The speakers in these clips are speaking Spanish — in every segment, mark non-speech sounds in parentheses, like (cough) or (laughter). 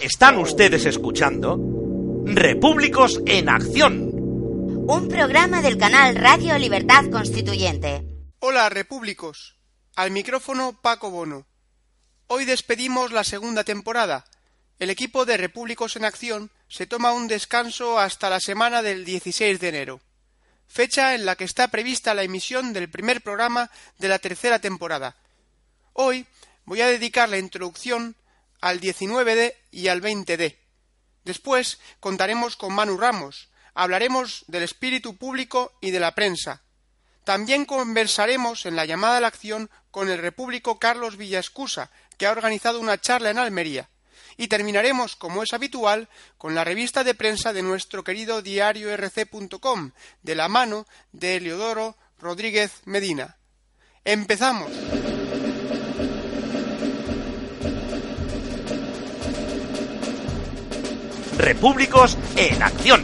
Están ustedes escuchando Repúblicos en Acción. Un programa del canal Radio Libertad Constituyente. Hola, Repúblicos. Al micrófono Paco Bono. Hoy despedimos la segunda temporada. El equipo de Repúblicos en Acción se toma un descanso hasta la semana del 16 de enero, fecha en la que está prevista la emisión del primer programa de la tercera temporada. Hoy voy a dedicar la introducción al 19D y al 20D. Después contaremos con Manu Ramos, hablaremos del espíritu público y de la prensa. También conversaremos en la llamada a la acción con el repúblico Carlos Villascusa, que ha organizado una charla en Almería. Y terminaremos, como es habitual, con la revista de prensa de nuestro querido diario rc.com, de la mano de Eleodoro Rodríguez Medina. ¡Empezamos! Repúblicos en Acción.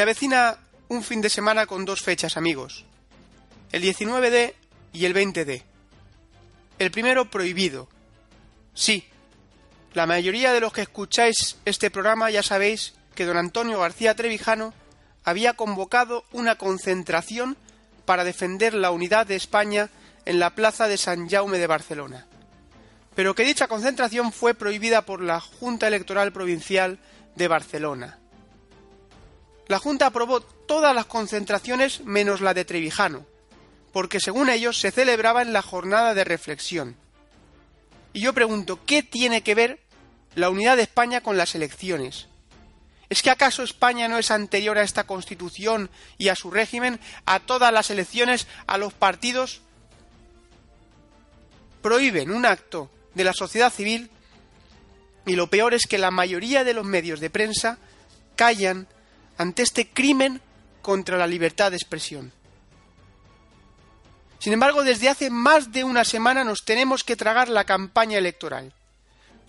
Se avecina un fin de semana con dos fechas, amigos. El 19D y el 20D. El primero prohibido. Sí, la mayoría de los que escucháis este programa ya sabéis que don Antonio García Trevijano había convocado una concentración para defender la unidad de España en la plaza de San Jaume de Barcelona, pero que dicha concentración fue prohibida por la Junta Electoral Provincial de Barcelona. La Junta aprobó todas las concentraciones menos la de Trevijano, porque según ellos se celebraba en la jornada de reflexión. Y yo pregunto, ¿qué tiene que ver la unidad de España con las elecciones? ¿Es que acaso España no es anterior a esta constitución y a su régimen, a todas las elecciones, a los partidos? Prohíben un acto de la sociedad civil y lo peor es que la mayoría de los medios de prensa callan ante este crimen contra la libertad de expresión. Sin embargo, desde hace más de una semana nos tenemos que tragar la campaña electoral.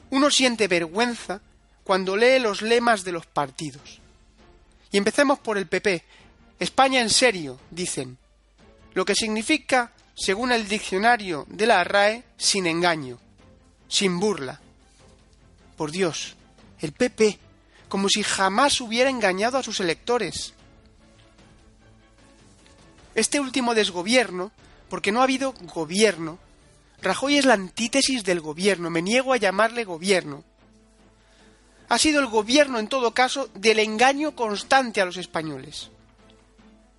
Uno siente vergüenza cuando lee los lemas de los partidos. Y empecemos por el PP. España en serio, dicen. Lo que significa, según el diccionario de la RAE, sin engaño, sin burla. Por Dios, el PP como si jamás hubiera engañado a sus electores. Este último desgobierno, porque no ha habido gobierno, Rajoy es la antítesis del gobierno, me niego a llamarle gobierno. Ha sido el gobierno, en todo caso, del engaño constante a los españoles.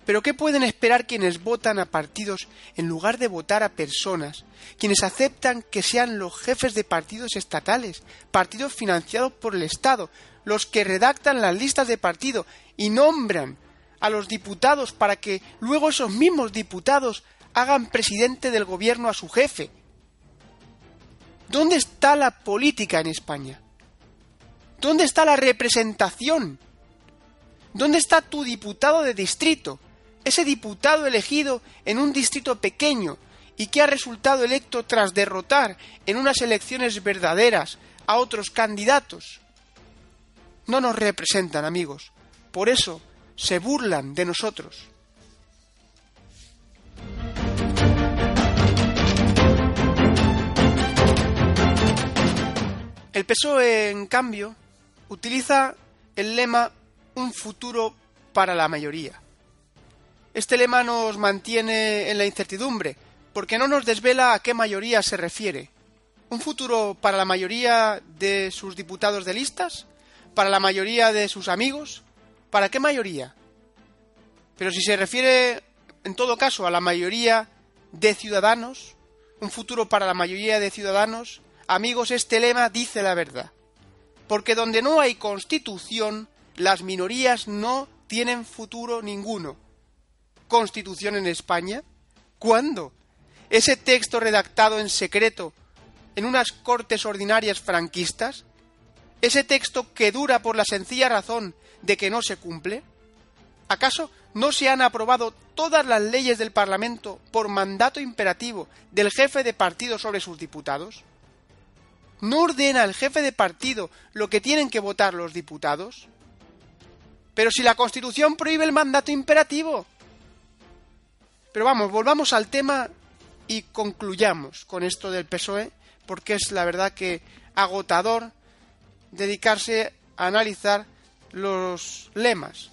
Pero ¿qué pueden esperar quienes votan a partidos en lugar de votar a personas, quienes aceptan que sean los jefes de partidos estatales, partidos financiados por el Estado, los que redactan las listas de partido y nombran a los diputados para que luego esos mismos diputados hagan presidente del gobierno a su jefe. ¿Dónde está la política en España? ¿Dónde está la representación? ¿Dónde está tu diputado de distrito? Ese diputado elegido en un distrito pequeño y que ha resultado electo tras derrotar en unas elecciones verdaderas a otros candidatos no nos representan, amigos. Por eso se burlan de nosotros. El PSOE, en cambio, utiliza el lema un futuro para la mayoría. Este lema nos mantiene en la incertidumbre, porque no nos desvela a qué mayoría se refiere. ¿Un futuro para la mayoría de sus diputados de listas? Para la mayoría de sus amigos? ¿Para qué mayoría? Pero si se refiere, en todo caso, a la mayoría de ciudadanos, un futuro para la mayoría de ciudadanos, amigos, este lema dice la verdad. Porque donde no hay constitución, las minorías no tienen futuro ninguno. ¿Constitución en España? ¿Cuándo? ¿Ese texto redactado en secreto en unas cortes ordinarias franquistas? ¿Ese texto que dura por la sencilla razón de que no se cumple? ¿Acaso no se han aprobado todas las leyes del Parlamento por mandato imperativo del jefe de partido sobre sus diputados? ¿No ordena el jefe de partido lo que tienen que votar los diputados? Pero si la Constitución prohíbe el mandato imperativo. Pero vamos, volvamos al tema y concluyamos con esto del PSOE, porque es la verdad que agotador dedicarse a analizar los lemas,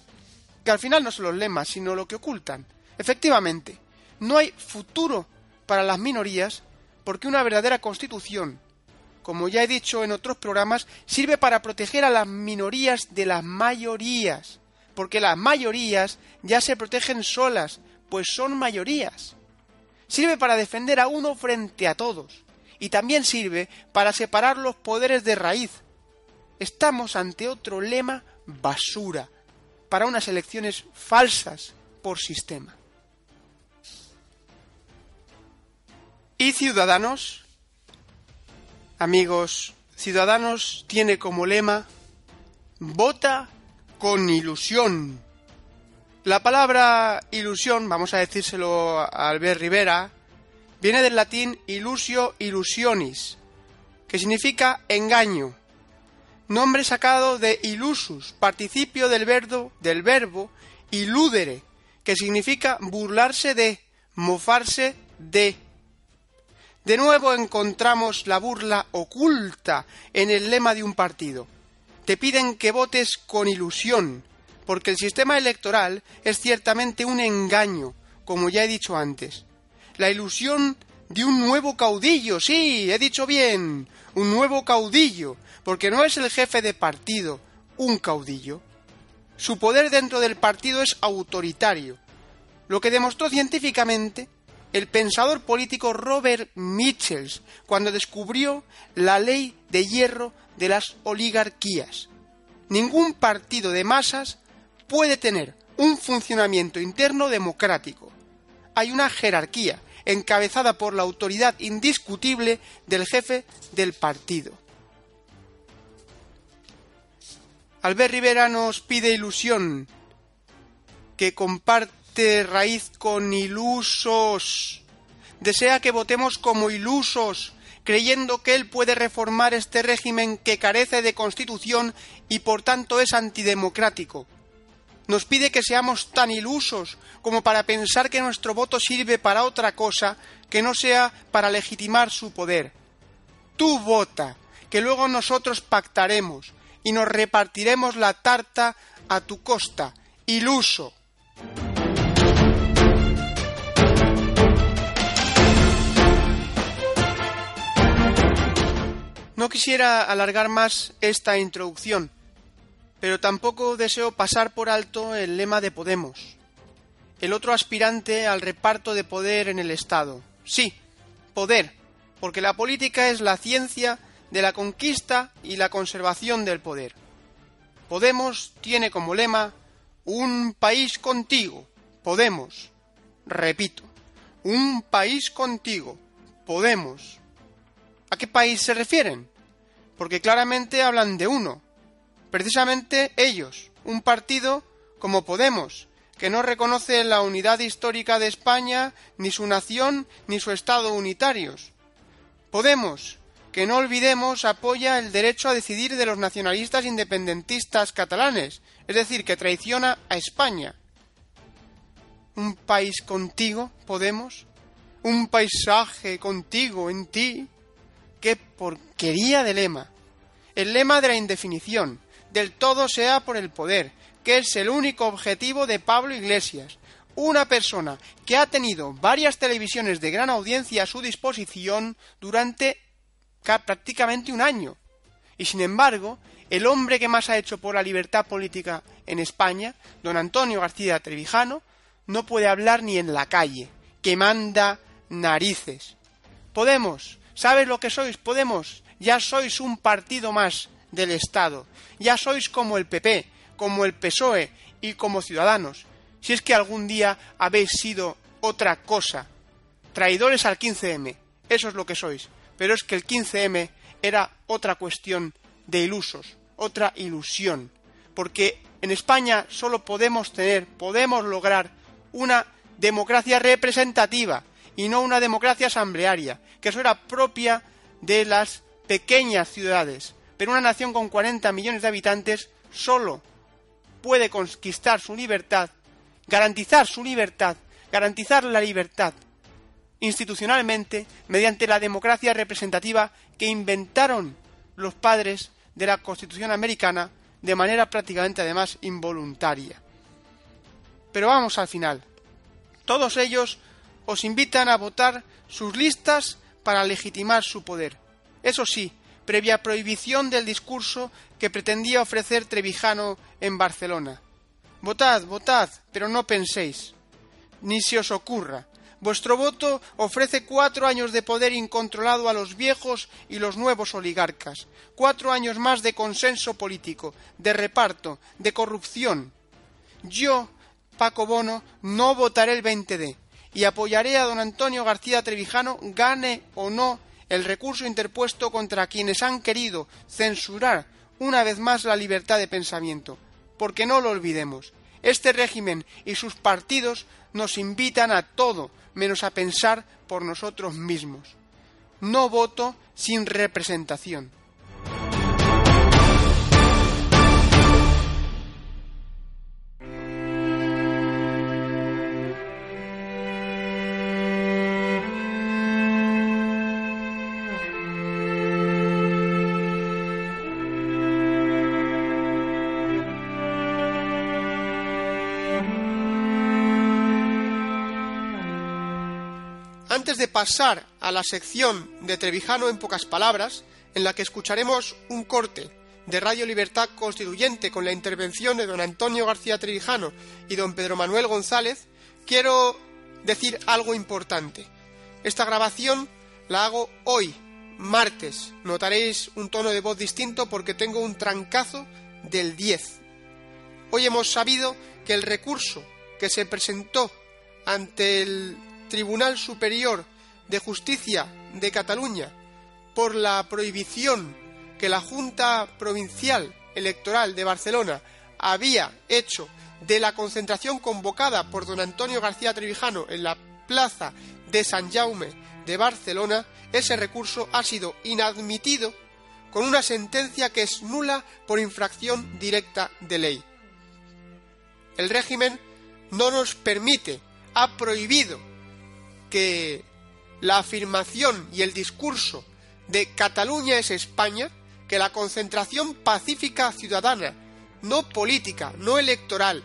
que al final no son los lemas, sino lo que ocultan. Efectivamente, no hay futuro para las minorías porque una verdadera constitución, como ya he dicho en otros programas, sirve para proteger a las minorías de las mayorías, porque las mayorías ya se protegen solas, pues son mayorías. Sirve para defender a uno frente a todos, y también sirve para separar los poderes de raíz. Estamos ante otro lema basura, para unas elecciones falsas por sistema. ¿Y Ciudadanos? Amigos, Ciudadanos tiene como lema Vota con ilusión. La palabra ilusión, vamos a decírselo a Albert Rivera, viene del latín ilusio ilusionis, que significa engaño, nombre sacado de ilusus, participio del verbo, del verbo iludere, que significa burlarse de, mofarse de. De nuevo encontramos la burla oculta en el lema de un partido. Te piden que votes con ilusión, porque el sistema electoral es ciertamente un engaño, como ya he dicho antes. La ilusión de un nuevo caudillo, sí, he dicho bien, un nuevo caudillo, porque no es el jefe de partido un caudillo. Su poder dentro del partido es autoritario, lo que demostró científicamente el pensador político Robert Michels cuando descubrió la ley de hierro de las oligarquías. Ningún partido de masas puede tener un funcionamiento interno democrático. Hay una jerarquía encabezada por la autoridad indiscutible del jefe del partido. Albert Rivera nos pide ilusión, que comparte raíz con ilusos. Desea que votemos como ilusos, creyendo que él puede reformar este régimen que carece de constitución y por tanto es antidemocrático. Nos pide que seamos tan ilusos como para pensar que nuestro voto sirve para otra cosa que no sea para legitimar su poder. Tú vota, que luego nosotros pactaremos, y nos repartiremos la tarta a tu costa, iluso. No quisiera alargar más esta introducción, pero tampoco deseo pasar por alto el lema de Podemos, el otro aspirante al reparto de poder en el Estado. Sí, poder, porque la política es la ciencia de la conquista y la conservación del poder. Podemos tiene como lema un país contigo. Podemos. Repito. Un país contigo. Podemos. ¿A qué país se refieren? Porque claramente hablan de uno. Precisamente ellos. Un partido como Podemos, que no reconoce la unidad histórica de España, ni su nación, ni su Estado unitarios. Podemos, que no olvidemos apoya el derecho a decidir de los nacionalistas independentistas catalanes, es decir, que traiciona a España. Un país contigo, Podemos, un paisaje contigo en ti. ¡Qué porquería de lema! El lema de la indefinición, del todo sea por el poder, que es el único objetivo de Pablo Iglesias, una persona que ha tenido varias televisiones de gran audiencia a su disposición durante prácticamente un año. Y sin embargo, el hombre que más ha hecho por la libertad política en España, don Antonio García Trevijano, no puede hablar ni en la calle, que manda narices. Podemos, ¿sabes lo que sois? Podemos, ya sois un partido más del Estado, ya sois como el PP, como el PSOE y como Ciudadanos. Si es que algún día habéis sido otra cosa, traidores al 15M, eso es lo que sois. Pero es que el 15M era otra cuestión de ilusos, otra ilusión, porque en España solo podemos tener, podemos lograr una democracia representativa y no una democracia asamblearia, que eso era propia de las pequeñas ciudades. Pero una nación con 40 millones de habitantes solo puede conquistar su libertad, garantizar su libertad, garantizar la libertad institucionalmente mediante la democracia representativa que inventaron los padres de la Constitución americana de manera prácticamente además involuntaria. Pero vamos al final. Todos ellos os invitan a votar sus listas para legitimar su poder. Eso sí, previa prohibición del discurso que pretendía ofrecer Trevijano en Barcelona. Votad, votad, pero no penséis, ni se os ocurra, Vuestro voto ofrece cuatro años de poder incontrolado a los viejos y los nuevos oligarcas, cuatro años más de consenso político, de reparto, de corrupción. Yo, Paco Bono, no votaré el 20D y apoyaré a don Antonio García Trevijano, gane o no el recurso interpuesto contra quienes han querido censurar una vez más la libertad de pensamiento. Porque no lo olvidemos, este régimen y sus partidos nos invitan a todo menos a pensar por nosotros mismos. No voto sin representación. Pasar a la sección de Trevijano en pocas palabras, en la que escucharemos un corte de Radio Libertad Constituyente con la intervención de don Antonio García Trevijano y don Pedro Manuel González, quiero decir algo importante. Esta grabación la hago hoy, martes. Notaréis un tono de voz distinto porque tengo un trancazo del 10. Hoy hemos sabido que el recurso que se presentó ante el Tribunal Superior de Justicia de Cataluña por la prohibición que la Junta Provincial Electoral de Barcelona había hecho de la concentración convocada por don Antonio García Trevijano en la plaza de San Jaume de Barcelona, ese recurso ha sido inadmitido con una sentencia que es nula por infracción directa de ley. El régimen no nos permite, ha prohibido que la afirmación y el discurso de Cataluña es España, que la concentración pacífica ciudadana, no política, no electoral,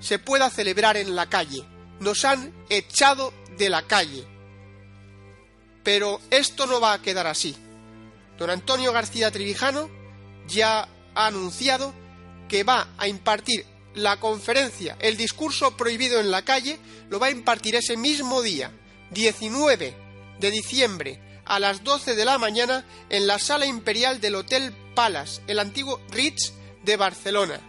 se pueda celebrar en la calle. Nos han echado de la calle. Pero esto no va a quedar así. Don Antonio García Trivijano ya ha anunciado que va a impartir la conferencia, el discurso prohibido en la calle, lo va a impartir ese mismo día, 19 de diciembre a las 12 de la mañana en la sala imperial del Hotel Palace, el antiguo Ritz de Barcelona.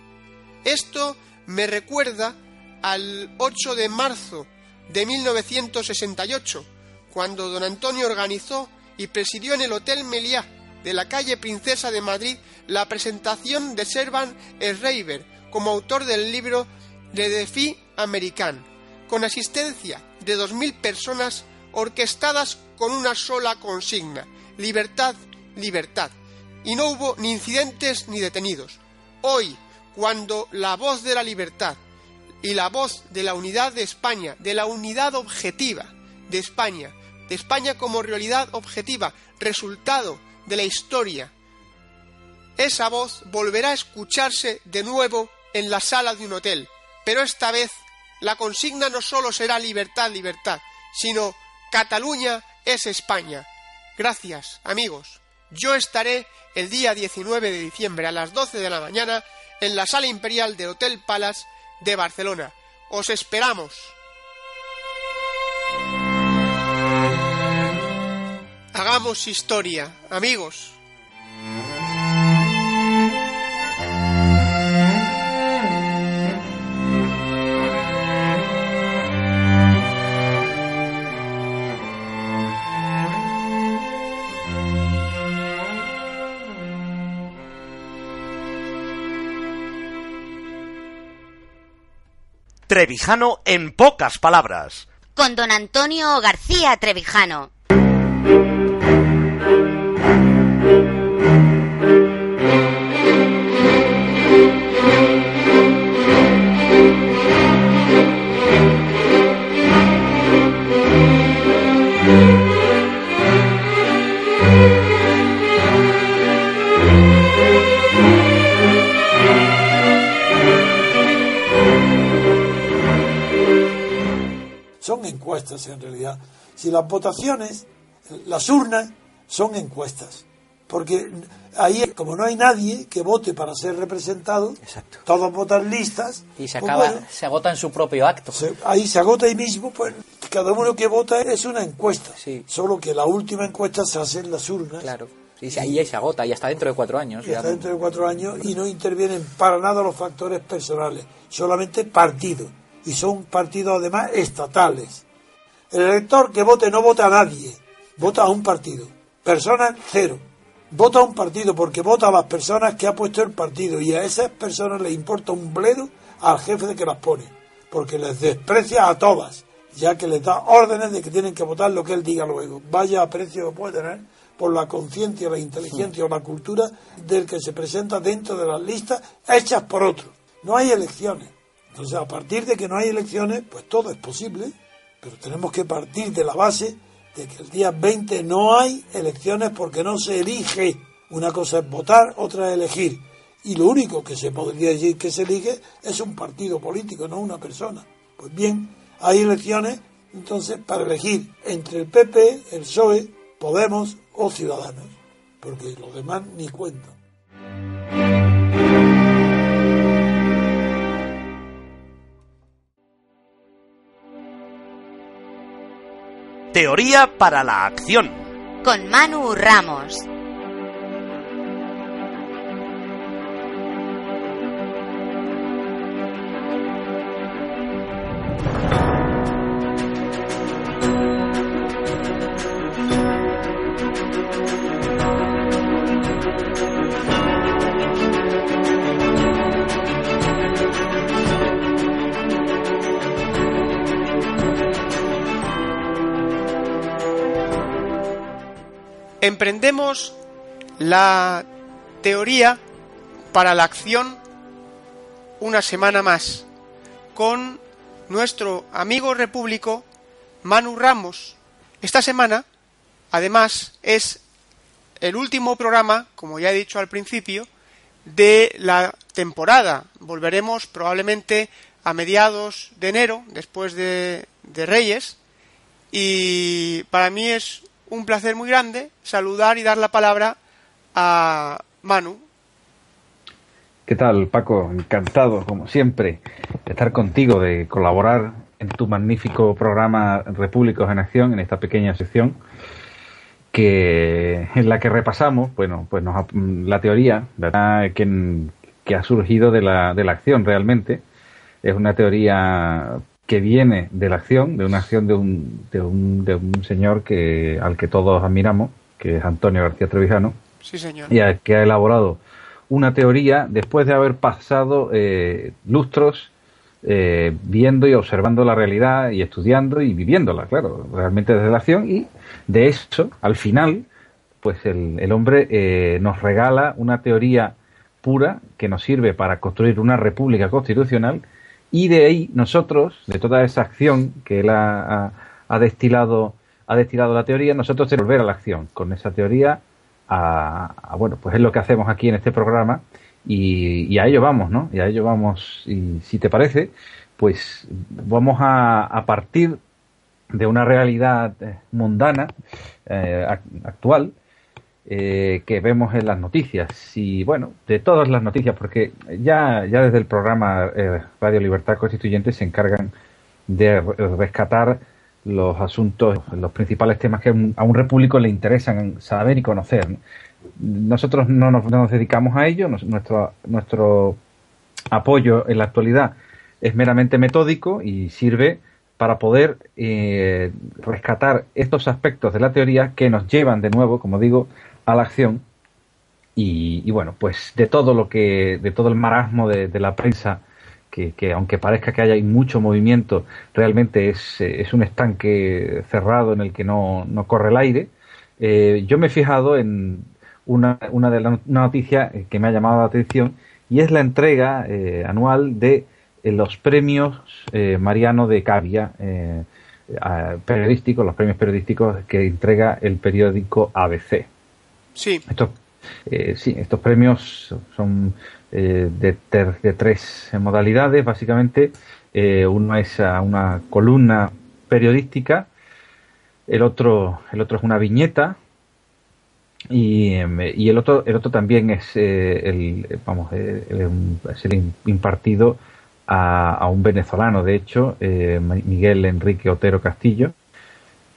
Esto me recuerda al 8 de marzo de 1968, cuando don Antonio organizó y presidió en el Hotel Meliá de la calle Princesa de Madrid la presentación de Servan Schreiber como autor del libro Le Défi Américain, con asistencia de 2.000 personas orquestadas con una sola consigna, libertad, libertad. Y no hubo ni incidentes ni detenidos. Hoy, cuando la voz de la libertad y la voz de la unidad de España, de la unidad objetiva de España, de España como realidad objetiva, resultado de la historia, esa voz volverá a escucharse de nuevo en la sala de un hotel, pero esta vez la consigna no solo será libertad, libertad, sino Cataluña es España. Gracias, amigos. Yo estaré el día 19 de diciembre a las 12 de la mañana en la sala imperial del Hotel Palace de Barcelona. Os esperamos. Hagamos historia, amigos. Trevijano en pocas palabras. Con don Antonio García Trevijano. Encuestas en realidad. Si las votaciones, las urnas, son encuestas. Porque ahí, como no hay nadie que vote para ser representado, Exacto. todos votan listas. Y se, pues acaba, bueno, se agota en su propio acto. se- ahí se agota ahí mismo, pues cada uno que vota es una encuesta. Sí. Solo que la última encuesta se hace en las urnas. Claro. Y se- ahí se agota, y hasta dentro de cuatro años. y hasta dentro de cuatro años y no intervienen para nada los factores personales, solamente partidos. Y son partidos además estatales. El elector que vote no vota a nadie, vota a un partido. Personas, cero. Vota a un partido porque vota a las personas que ha puesto el partido y a esas personas les importa un bledo al jefe de que las pone, porque les desprecia a todas, ya que les da órdenes de que tienen que votar lo que él diga luego. Vaya aprecio que puede tener por la conciencia, la inteligencia o la cultura del que se presenta dentro de las listas hechas por otros. No hay elecciones. Entonces, a partir de que no hay elecciones, pues todo es posible, pero tenemos que partir de la base de que el día 20 no hay elecciones porque no se elige. Una cosa es votar, otra es elegir. Y lo único que se podría decir que se elige es un partido político, no una persona. Pues bien, hay elecciones entonces para elegir entre el PP, el PSOE, Podemos o Ciudadanos, porque los demás ni cuentan. Teoría para la acción. Con Manu Ramos. Emprendemos la teoría para la acción una semana más con nuestro amigo repúblico Manu Ramos. Esta semana, además, es el último programa, como ya he dicho al principio, de la temporada. Volveremos probablemente a mediados de enero, después de, de Reyes, y para mí es un placer muy grande saludar y dar la palabra a Manu. ¿Qué tal, Paco? Encantado, como siempre, de estar contigo, de colaborar en tu magnífico programa Repúblicos en Acción, en esta pequeña sección, que en la que repasamos, bueno, pues nos, la teoría, que, que ha surgido de la, de la acción realmente. Es una teoría que viene de la acción, de una acción de un, de un, de un señor que, al que todos admiramos, que es Antonio García Trevijano, Sí, señor. y a- que ha elaborado una teoría después de haber pasado eh, lustros eh, viendo y observando la realidad y estudiando y viviéndola, claro, realmente desde la acción y de eso, al final, pues el, el hombre eh, nos regala una teoría pura que nos sirve para construir una república constitucional y de ahí nosotros, de toda esa acción que él ha, ha- destilado, ha destilado la teoría, nosotros tenemos que volver a la acción con esa teoría a, a- bueno, pues es lo que hacemos aquí en este programa y, a ello vamos, ¿no? Y a ello vamos, y si te parece, pues vamos a, a partir de una realidad eh, mundana, eh, ac- actual, eh, que vemos en las noticias y bueno, de todas las noticias, porque ya, ya desde el programa eh, Radio Libertad Constituyente se encargan de re- rescatar los asuntos, los principales temas que a un, repúblico le interesan saber y conocer. ¿no? Nosotros no nos, no nos dedicamos a ello, nuestro, nuestro apoyo en la actualidad es meramente metódico y sirve para poder eh, rescatar estos aspectos de la teoría que nos llevan de nuevo, como digo, a la acción y, bueno, pues de todo lo que, de todo el marasmo de, la prensa, que, que aunque parezca que haya mucho movimiento, realmente es, eh, es un estanque cerrado en el que no, no corre el aire. Eh, yo me he fijado en una, una de las una noticia eh, que me ha llamado la atención y es la entrega eh, anual de los premios Mariano de Cavia periodísticos, los premios periodísticos que entrega el periódico ABC. Sí, Estos, eh, sí, estos premios son eh, de, ter- de tres modalidades, básicamente. Eh, uno es a una columna periodística, el otro, el otro es una viñeta y, em, el otro, el otro también es eh, el, vamos, es el im- impartido a, a un venezolano, de hecho, Miguel Enrique Otero Castillo,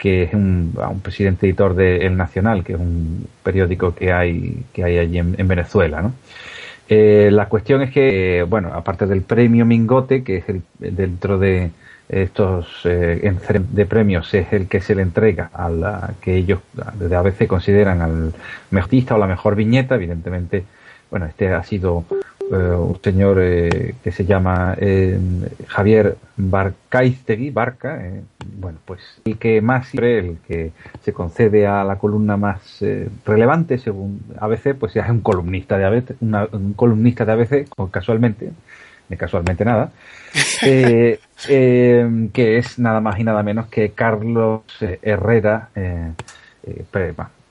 que es un, a un presidente editor de El Nacional, que es un periódico que hay, que hay allí en, en Venezuela, ¿no? Eh, la cuestión es que, bueno, aparte del premio Mingote, que es el, dentro de estos eh, de premios, es el que se le entrega a la que ellos desde ABC consideran al mejor artista o la mejor viñeta, evidentemente, bueno, este ha sido un señor eh, que se llama eh, Javier Barcaistegui, Barca, eh, bueno, pues el que más siempre, el que se concede a la columna más eh, relevante según ABC, pues ya es un columnista de ABC, una- un columnista de ABC, o casualmente, de casualmente nada, (laughs) eh, eh, que es nada más y nada menos que Carlos eh, Herrera, eh, eh,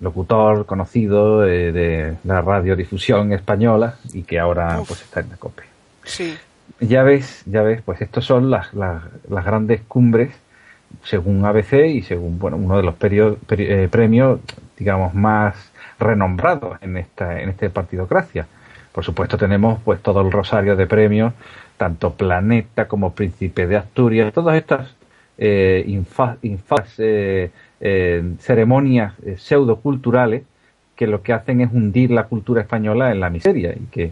locutor conocido eh, de la radiodifusión española y que ahora Uf. pues está en la COPE. sí. Ya ves, ya ves, pues estos son las, las, las grandes cumbres según ABC y según bueno uno de los perio- peri- eh, premios digamos más renombrados en esta en este partidocracia. Por supuesto tenemos pues todo el rosario de premios, tanto Planeta como Príncipe de Asturias, todas estas eh, infa- infas, eh, eh, ceremonias eh, pseudoculturales que lo que hacen es hundir la cultura española en la miseria y que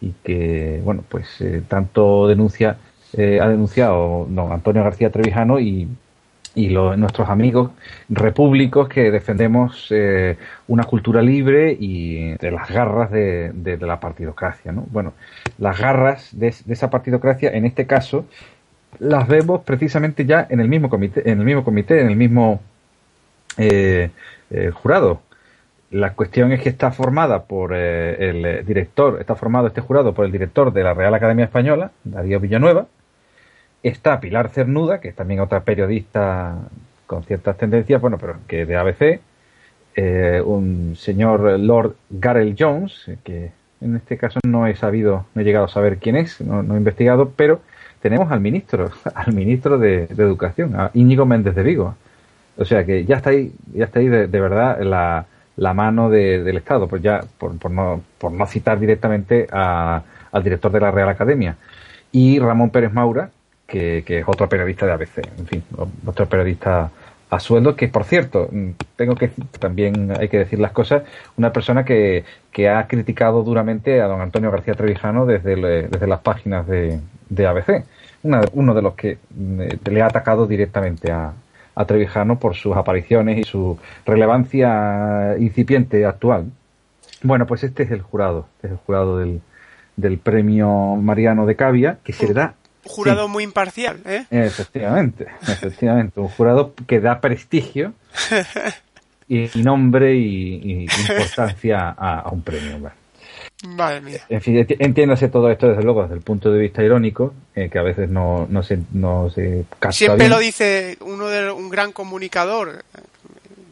y que bueno pues eh, tanto denuncia eh, ha denunciado don Antonio García Trevijano y y nuestros amigos repúblicos que defendemos una cultura libre y de las garras de, de- de la partidocracia ¿no? bueno las garras de, de esa partidocracia en este caso las vemos precisamente ya en el mismo comité en el mismo comité en el mismo eh, eh, jurado. La cuestión es que está formada por eh, el eh, director, está formado este jurado por el director de la Real Academia Española, Darío Villanueva, está Pilar Cernuda, que es también otra periodista con ciertas tendencias, bueno, pero que de ABC, un señor Lord Garel Jones, que en este caso no he sabido, no he llegado a saber quién es, no, no he investigado, pero tenemos al ministro, (laughs) al ministro de, de Educación, a Íñigo Méndez de Vigo. O sea que ya está ahí, ya está ahí de, de verdad la, la mano de- del Estado, pues ya por, por no, por no citar directamente a- al director de la Real Academia. Y Ramón Pérez Maura, que, que es otro periodista de ABC, en fin, otro periodista a sueldo, que por cierto, tengo que también hay que decir las cosas, una persona que, que ha criticado duramente a don Antonio García Trevijano desde, desde las páginas de, de ABC. Una- uno de los que mm, le ha atacado directamente a, a Trevijano por sus apariciones y su relevancia incipiente actual. Bueno, pues este es el jurado, este es el jurado del, del premio Mariano de Cavia, que se le da Un jurado Sí. muy imparcial, ¿eh? Efectivamente, (laughs) efectivamente, un jurado que da prestigio (laughs) y, nombre y, y importancia a, a un premio. Madre mía. En fin, enti- entiéndase todo esto desde luego desde el punto de vista irónico, eh, que a veces no, no se, no se Siempre bien. lo dice uno de un gran comunicador,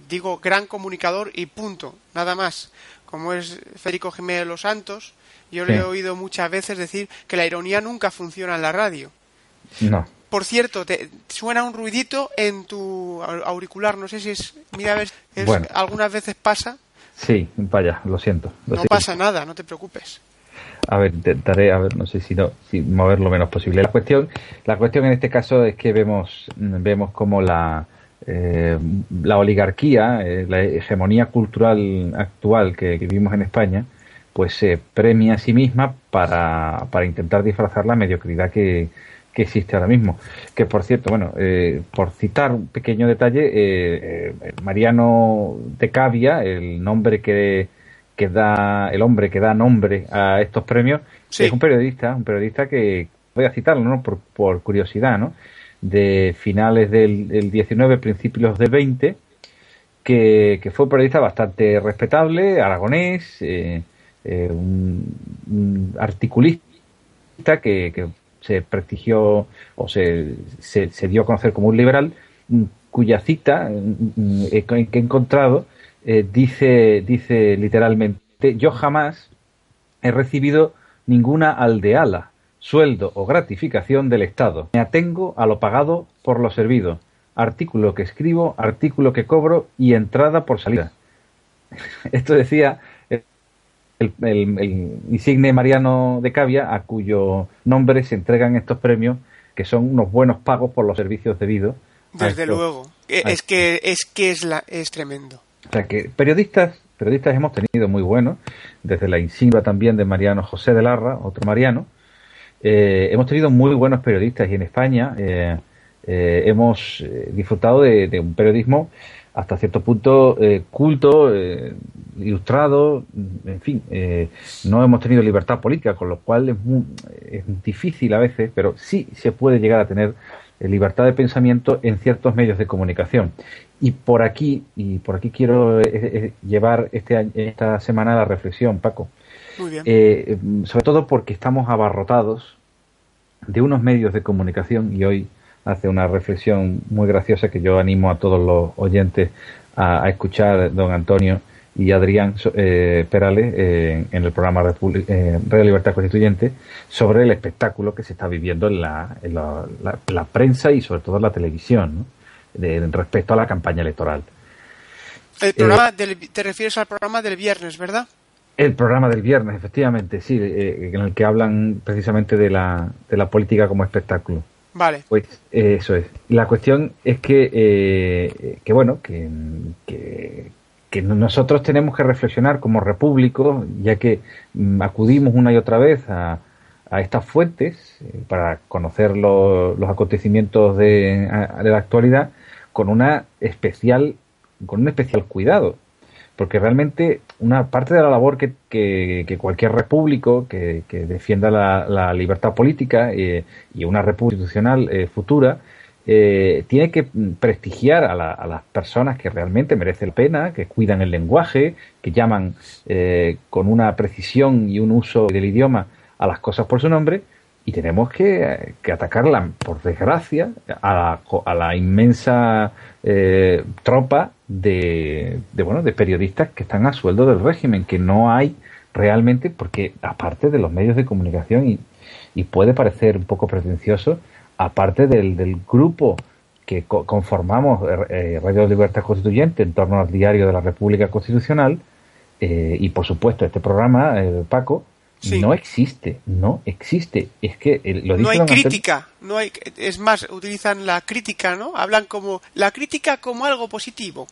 digo gran comunicador y punto, nada más. Como es Federico Jiménez de los Santos, yo le Sí. he oído muchas veces decir que la ironía nunca funciona en la radio. No, Por cierto, te suena un ruidito en tu au- auricular, no sé si es, mira a ver, es- Bueno. algunas veces pasa, sí, vaya, lo siento. lo no siento. pasa nada, no te preocupes. A ver, intentaré, a ver, no sé si no, si mover lo menos posible. La cuestión, la cuestión en este caso es que vemos, vemos como la, eh, la oligarquía, eh, la hegemonía cultural actual que, que vivimos en España, pues se premia a sí misma para, para intentar disfrazar la mediocridad que, que existe ahora mismo. Que por cierto, bueno, eh, por citar un pequeño detalle, eh, eh, Mariano de Cavia, el nombre que, que da, el hombre que da nombre a estos premios, Sí. es un periodista, un periodista que voy a citarlo, ¿no? Por, por curiosidad, ¿no? De finales del, del 19, principios del 20, que, que fue un periodista bastante respetable, aragonés, un, un articulista que, que se prestigió o se, se, dio a conocer como un liberal, mm, cuya cita mm, eh, que he encontrado eh, dice, dice literalmente, yo jamás he recibido ninguna aldeala, sueldo o gratificación del Estado. Me atengo a lo pagado por lo servido. Artículo que escribo, artículo que cobro y entrada por salida. (laughs) Esto decía el, el- el insigne Mariano de Cavia, a cuyo nombre se entregan estos premios, que son unos buenos pagos por los servicios debidos. Desde estos- luego. A Es que es que es la es tremendo. o sea que periodistas, periodistas hemos tenido muy buenos, desde la insignia también de Mariano José de Larra, otro Mariano. Eh, hemos tenido muy buenos periodistas y en España eh, eh, hemos eh, disfrutado de, de un periodismo hasta cierto punto eh, culto, eh, ilustrado, en fin, eh, no hemos tenido libertad política, con lo cual es, muy- es difícil a veces, pero sí se puede llegar a tener eh, libertad de pensamiento en ciertos medios de comunicación. Y por aquí, y por aquí quiero llevar este, esta semana la reflexión, Paco. Muy bien. Eh, sobre todo porque estamos abarrotados de unos medios de comunicación y hoy hace una reflexión muy graciosa que yo animo a todos los oyentes a, a escuchar don Antonio y Adrián eh, Perales eh, en el programa República- eh, Radio Libertad Constituyente sobre el espectáculo que se está viviendo en la, en la, la- la prensa y sobre todo en la televisión ¿no? De- respecto a la campaña electoral. El programa del- te refieres al programa del viernes, ¿verdad? El programa del viernes, efectivamente, sí, eh, en el que hablan precisamente de la, de la política como espectáculo. Vale. Pues eh, eso es. La cuestión es que, eh, que bueno, que, que, nosotros tenemos que reflexionar como repúblicos, ya que mm, acudimos una y otra vez a, a estas fuentes eh, para conocer lo- los acontecimientos de, de la actualidad con una especial, con un especial cuidado porque realmente una parte de la labor que, que- cualquier repúblico que, que defienda la, la libertad política eh, y una república constitucional eh, futura eh, tiene que prestigiar a, la- a las personas que realmente merecen la pena, que cuidan el lenguaje, que llaman eh, con una precisión y un uso del idioma a las cosas por su nombre y tenemos que, que atacarla, por desgracia, a la, a la inmensa eh, tropa de, de, bueno, de periodistas que están a sueldo del régimen, que no hay realmente, porque aparte de los medios de comunicación, y, y puede parecer un poco pretencioso, aparte del, del grupo que co- conformamos eh, Radio Libertad Constituyente en torno al diario de la República Constitucional, eh, y por supuesto este programa, eh, Paco, Sí. no existe, no existe. Es que lo No hay crítica, no hay, es más, utilizan la crítica, ¿no? Hablan como la crítica como algo positivo.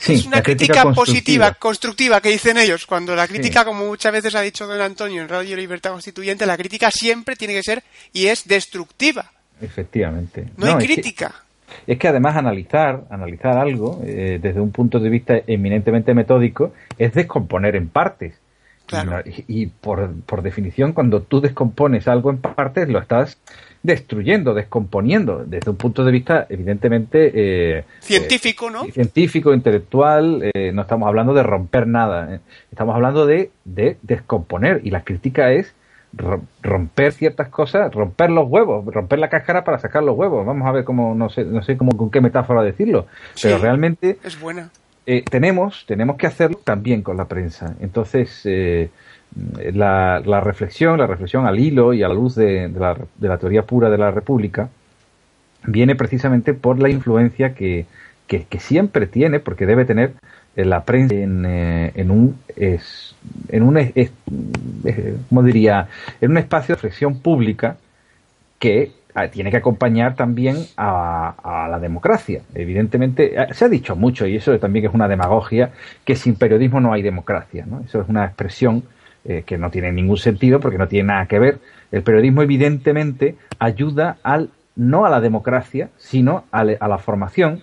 Sí, es una crítica, constructiva. positiva, constructiva, que dicen ellos. Cuando la Sí. crítica, como muchas veces ha dicho don Antonio en Radio Libertad Constituyente, la crítica siempre tiene que ser y es destructiva. Efectivamente. No, hay que- crítica. Es que además analizar, analizar algo eh, desde un punto de vista eminentemente metódico es descomponer en partes. Claro. Y, y por, por definición, cuando tú descompones algo en partes, lo estás destruyendo, descomponiendo, desde un punto de vista evidentemente eh, Científico, ¿no? eh, científico, intelectual, eh, no estamos hablando de romper nada, eh, estamos hablando de, de descomponer y la crítica es ro- romper ciertas cosas, romper los huevos, romper la cáscara para sacar los huevos. Vamos a ver cómo, no sé, no sé cómo, con qué metáfora decirlo, pero realmente Es buena. Eh, tenemos, tenemos que hacerlo también con la prensa. Entonces, eh, la, reflexión, la reflexión al hilo y a la luz de, la, de la teoría pura de la República, viene precisamente por la influencia que, que, siempre tiene, porque debe tener eh, la prensa en, eh, en un es, en un es- es- eh, ¿cómo diría? en un espacio de reflexión pública que tiene que acompañar también a, la democracia. Evidentemente, eh, se ha dicho mucho, y eso también es una demagogia, que sin periodismo no hay democracia. Eso es una expresión eh, que no tiene ningún sentido porque no tiene nada que ver. El periodismo, evidentemente, ayuda al, no a la democracia, sino a, a la formación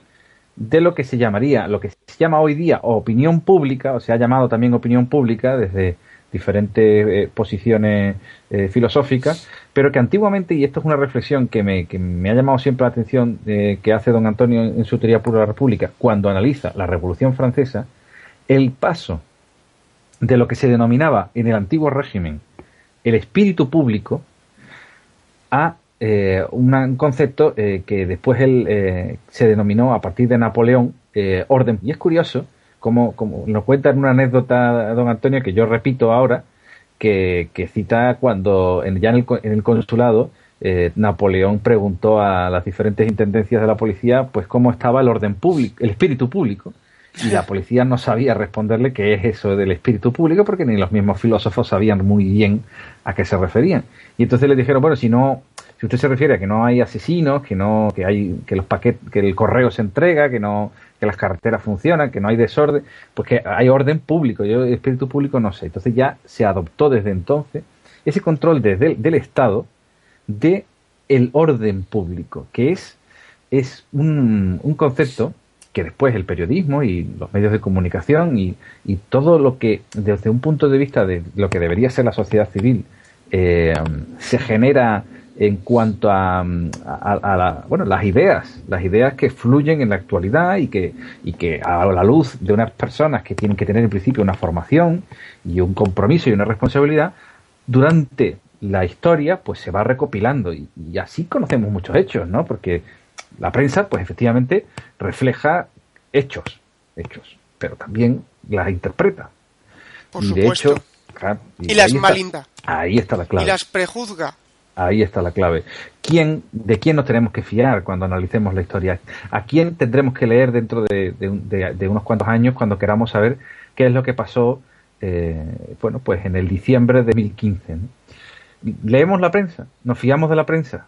de lo que se llamaría, lo que se llama hoy día opinión pública, o se ha llamado también opinión pública desde diferentes eh, posiciones eh, filosóficas, pero que antiguamente, y esto es una reflexión que me, que me ha llamado siempre la atención eh, que hace don Antonio en su teoría pura de la República, cuando analiza la Revolución Francesa, el paso de lo que se denominaba en el antiguo régimen el espíritu público a un concepto que después él se denominó a partir de Napoleón orden. Y es curioso como, como nos cuenta en una anécdota don Antonio que yo repito ahora, que, cita cuando en, ya en el, consulado eh, Napoleón preguntó a las diferentes intendencias de la policía pues cómo estaba el orden público, el espíritu público. Y la policía no sabía responderle qué es eso del espíritu público porque ni los mismos filósofos sabían muy bien a qué se referían. Y entonces le dijeron, bueno, si no, si usted se refiere a que no hay asesinos, que no, que hay, que los paquetes, que el correo se entrega, que no, que las carreteras funcionan, que no hay desorden, pues que hay orden público. Yo, espíritu público, no sé. Entonces ya se adoptó desde entonces ese control desde el, del Estado de el orden público, que es, es un, un concepto que después el periodismo y los medios de comunicación y, y, todo lo que, desde un punto de vista de lo que debería ser la sociedad civil, eh, se genera en cuanto a, a, bueno, las ideas, las ideas que fluyen en la actualidad y que, y que a la luz de unas personas que tienen que tener en principio una formación y un compromiso y una responsabilidad, durante la historia pues se va recopilando y, así conocemos muchos hechos, ¿no? Porque la prensa pues efectivamente refleja hechos, hechos, pero también las interpreta. Por y de hecho, y, las malinda. Ahí está la clave. Y las prejuzga. Ahí está la clave. ¿Quién, ¿De quién nos tenemos que fiar cuando analicemos la historia? ¿A quién tendremos que leer dentro de, unos cuantos años cuando queramos saber qué es lo que pasó eh, bueno, pues en el diciembre de 2015? ¿Leemos la prensa? ¿Nos fiamos de la prensa?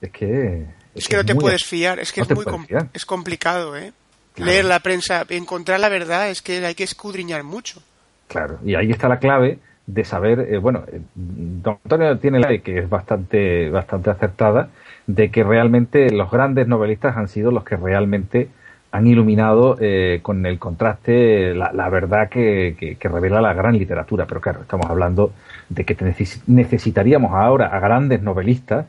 Es que... Es, que, no te puedes fiar, es que es muy es complicado, ¿eh? Leer la prensa, encontrar la verdad, es que hay que escudriñar mucho. Claro, y ahí está la clave de saber, eh, bueno, eh, don Antonio tiene la que es bastante, bastante acertada, de que realmente los grandes novelistas han sido los que realmente han iluminado eh, con el contraste la, verdad que, que, revela la gran literatura. Pero claro, estamos hablando de que necesitaríamos ahora a grandes novelistas,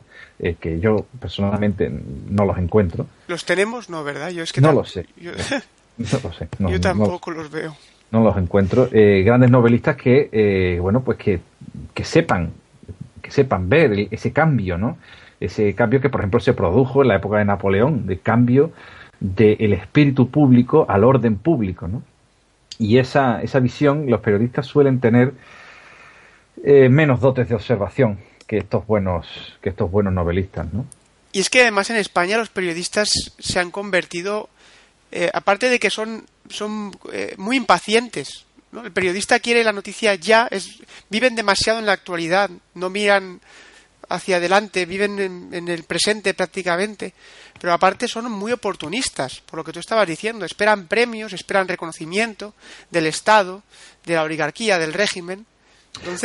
que yo personalmente no los encuentro. ¿Los tenemos? No, ¿verdad? Yo es que no lo sé. Yo, (laughs) no sé. yo tampoco los veo no los encuentro. Eh, grandes novelistas que, eh, bueno, pues que, que, sepan, que sepan ver ese cambio, ¿no? Ese cambio que, por ejemplo, se produjo en la época de Napoleón, de cambio del espíritu público al orden público, ¿no? Y esa, esa visión los periodistas suelen tener eh, menos dotes de observación que estos buenos, que estos buenos novelistas, ¿no? Y es que además en España los periodistas se han convertido, aparte de que son son eh, muy impacientes. El periodista quiere la noticia ya, es, viven demasiado en la actualidad, no miran hacia adelante, viven en, el presente prácticamente, pero aparte son muy oportunistas, por lo que tú estabas diciendo, esperan premios, esperan reconocimiento del Estado, de la oligarquía, del régimen.